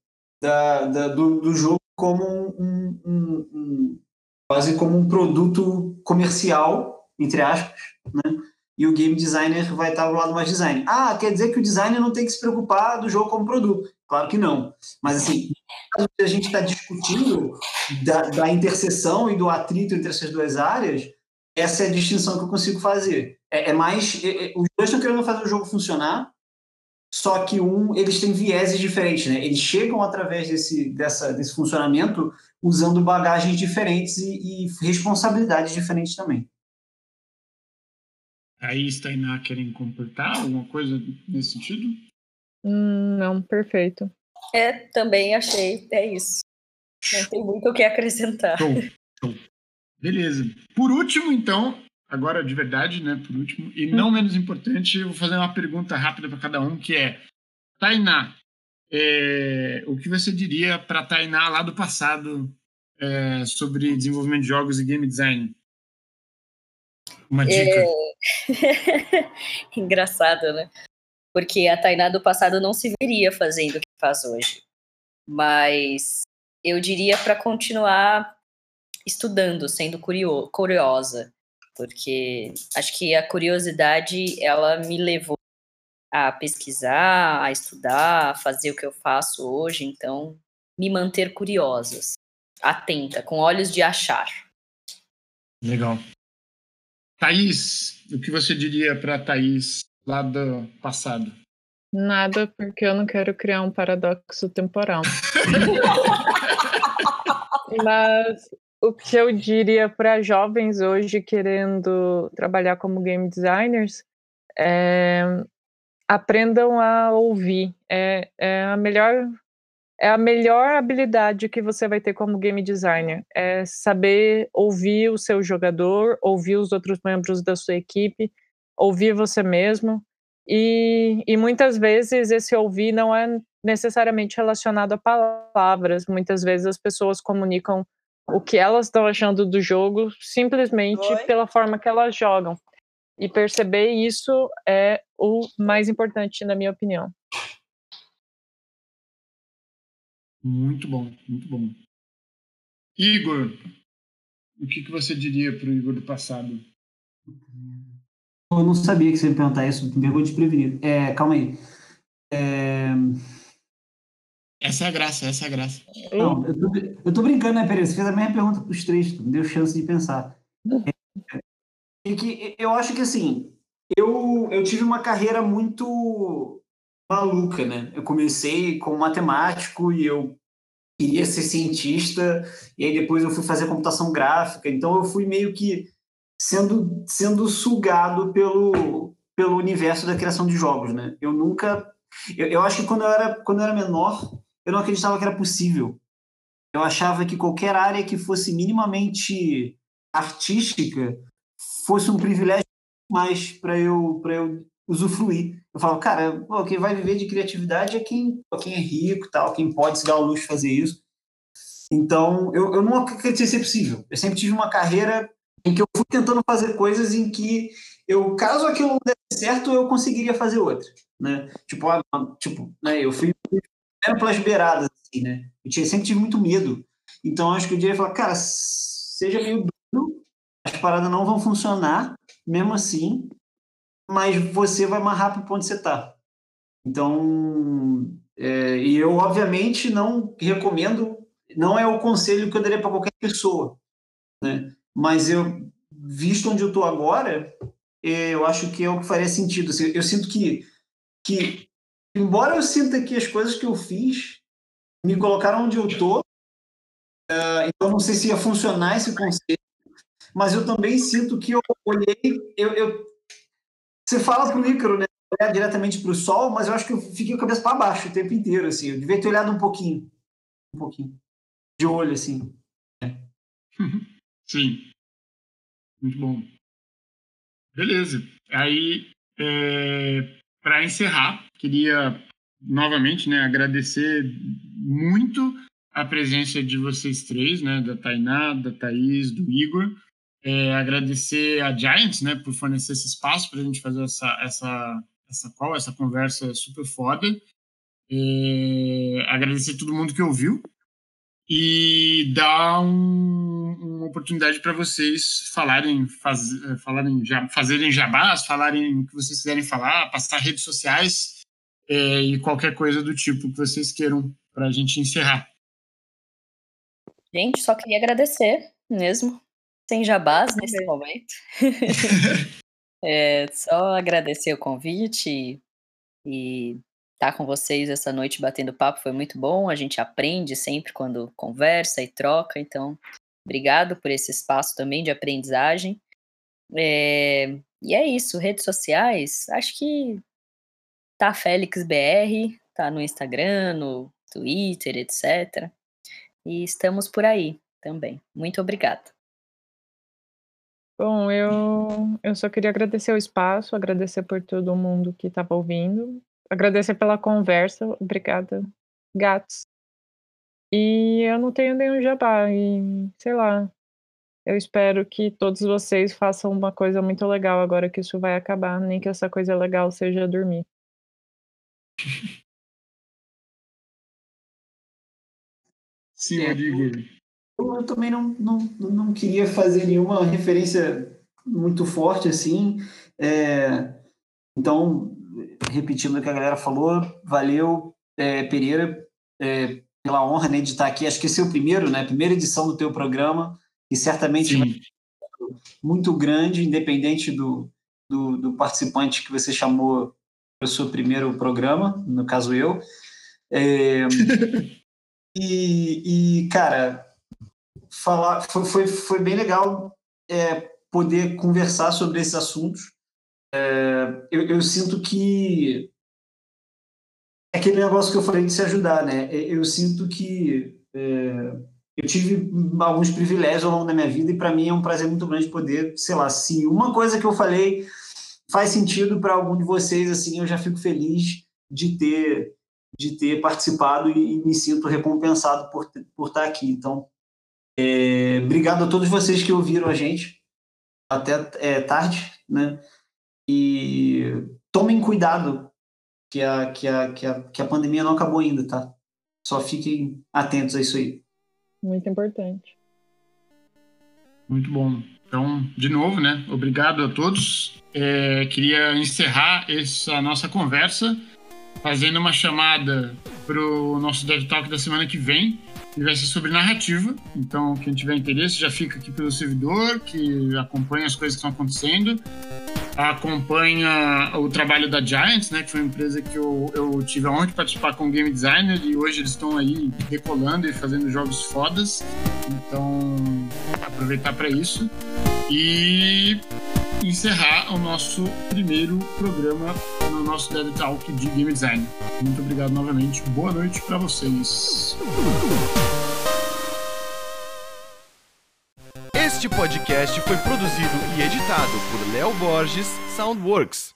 da, da, do, do jogo como um, um, um, quase como um produto comercial, entre aspas, né? E o game designer vai estar do lado mais design. Ah, quer dizer que o designer não tem que se preocupar do jogo como produto? Claro que não. Mas assim, a gente está discutindo da, da interseção e do atrito entre essas duas áreas, essa é a distinção que eu consigo fazer. É, é mais, é, é, os dois estão querendo fazer o jogo funcionar, só que um eles têm vieses diferentes, né? Eles chegam através desse, dessa, desse funcionamento usando bagagens diferentes e, e responsabilidades diferentes também. Aí, Stainá, querem completar alguma coisa nesse sentido? Hum, não, perfeito. É, também achei, é isso. Não tem muito o que acrescentar. Show, show. Beleza. Por último, então, agora de verdade, né? Por último, e não menos importante, eu vou fazer uma pergunta rápida para cada um, que é: Tainá, é, o que você diria para Tainá lá do passado é, sobre desenvolvimento de jogos e game design? Uma dica. É... Engraçado, né? Porque a Tainá do passado não se veria fazendo o que faz hoje. Mas eu diria para continuar estudando, sendo curio curiosa, porque acho que a curiosidade ela me levou a pesquisar, a estudar, a fazer o que eu faço hoje, então me manter curiosas, atenta, com olhos de achar. Legal. Thaís, o que você diria para Thaís lá do passado? Nada, porque eu não quero criar um paradoxo temporal. Mas o que eu diria para jovens hoje querendo trabalhar como game designers é aprendam a ouvir. É, é a melhor é a melhor habilidade que você vai ter como game designer. É saber ouvir o seu jogador, ouvir os outros membros da sua equipe, ouvir você mesmo. E, e muitas vezes esse ouvir não é necessariamente relacionado a palavras. Muitas vezes as pessoas comunicam o que elas estão achando do jogo simplesmente Oi? pela forma que elas jogam. E perceber isso é o mais importante, na minha opinião. Muito bom, muito bom. Igor, o que, que você diria para o Igor do passado? Eu não sabia que você ia perguntar isso, me pegou desprevenido. É, calma aí. É... Essa é a graça, essa é a graça. Não, eu tô, eu tô brincando, né, Pereira? Você fez a mesma pergunta para os três, me deu chance de pensar. É, é que eu acho que, assim, eu, eu tive uma carreira muito maluca, né? Eu comecei como matemático e eu queria ser cientista, e aí depois eu fui fazer computação gráfica, então eu fui meio que sendo, sendo sugado pelo, pelo universo da criação de jogos, né? Eu nunca... Eu, eu acho que quando eu, era, quando eu era menor, eu não acreditava que era possível. Eu achava que qualquer área que fosse minimamente artística fosse um privilégio mais para eu, eu usufruir. Eu falo, cara, pô, quem vai viver de criatividade é quem, quem é rico tal, quem pode se dar ao luxo de fazer isso. Então, eu, eu não acreditei ser possível. Eu sempre tive uma carreira em que eu fui tentando fazer coisas em que eu, caso aquilo não desse certo, eu conseguiria fazer outra, né? Tipo, tipo né, eu fui pelas beiradas, assim, né? Eu tinha, sempre tive muito medo. Então, acho que eu diria falar, cara, seja meio duro, as paradas não vão funcionar, mesmo assim, mas você vai mais rápido para onde você está. Então, é, e eu obviamente não recomendo, não é o conselho que eu daria para qualquer pessoa, né? Mas eu, visto onde eu estou agora, é, eu acho que é o que faria sentido. Assim, eu sinto que, que, embora eu sinta que as coisas que eu fiz me colocaram onde eu estou, uh, então não sei se ia funcionar esse conselho, mas eu também sinto que eu olhei, eu, eu você fala pro Ícaro, né? Olhar diretamente para o sol, mas eu acho que eu fiquei com a cabeça para baixo o tempo inteiro, assim. Eu devia ter olhado um pouquinho. Um pouquinho. De olho, assim. Sim. Muito bom. Beleza. Aí, é, para encerrar, queria novamente né, agradecer muito a presença de vocês três, né, da Tainá, da Thaís, do Igor. É, agradecer a Giants, né, por fornecer esse espaço para a gente fazer essa, essa, essa call, essa conversa super foda. É, agradecer todo mundo que ouviu e dar um, uma oportunidade para vocês falarem, faz, falarem, fazerem jabás, falarem o que vocês quiserem falar, passar redes sociais é, e qualquer coisa do tipo que vocês queiram para a gente encerrar. Gente, só queria agradecer mesmo sem jabás nesse momento. é, só agradecer o convite e estar tá com vocês essa noite batendo papo foi muito bom. A gente aprende sempre quando conversa e troca, então obrigado por esse espaço também de aprendizagem. É, e é isso, redes sociais, acho que tá Félix BR, tá no Instagram, no Twitter, etc. E estamos por aí também. Muito obrigada. Bom, eu, eu só queria agradecer o espaço, agradecer por todo mundo que estava ouvindo, agradecer pela conversa, obrigada, gatos. E eu não tenho nenhum jabá, e sei lá, eu espero que todos vocês façam uma coisa muito legal agora que isso vai acabar, nem que essa coisa legal seja dormir. Sim, Rodrigo eu também não, não, não queria fazer nenhuma referência muito forte assim. É, então, repetindo o que a galera falou, valeu, é, Pereira, é, pela honra né, de estar aqui. Acho que esse é o primeiro, né? Primeira edição do teu programa, e certamente muito grande, independente do, do, do, participante que você chamou seu primeiro programa, no caso eu. É, e, e, cara, falar foi, foi, foi bem legal é, poder conversar sobre esses assuntos. É, eu, eu, sinto que é aquele negócio que eu falei de se ajudar, né? É, eu sinto que é, eu tive alguns privilégios ao longo da minha vida e para mim é um prazer muito grande poder, sei lá, se uma coisa que eu falei faz sentido para algum de vocês, assim, eu já fico feliz de ter de ter participado e, e me sinto recompensado por, por estar aqui. Então, é, obrigado a todos vocês que ouviram a gente até é, tarde, né? E tomem cuidado que a, que, a, que, a, que a pandemia não acabou ainda, tá? Só fiquem atentos a isso aí. Muito importante. Muito bom. Então, de novo, né? Obrigado a todos. É, queria encerrar essa nossa conversa fazendo uma chamada para o nosso Dev Talk da semana que vem, que vai ser sobre narrativa. Então, quem tiver interesse já fica aqui pelo servidor, que acompanha as coisas que estão acontecendo, acompanha o trabalho da Giants, né, que foi uma empresa que eu, eu tive a honra de participar como game designer e hoje eles estão aí decolando e fazendo jogos fodas. Então, aproveitar para isso. E encerrar o nosso primeiro programa no nosso Dev Talk de Game Design. Muito obrigado novamente. Boa noite para vocês. Este podcast foi produzido e editado por Léo Borges Soundworks.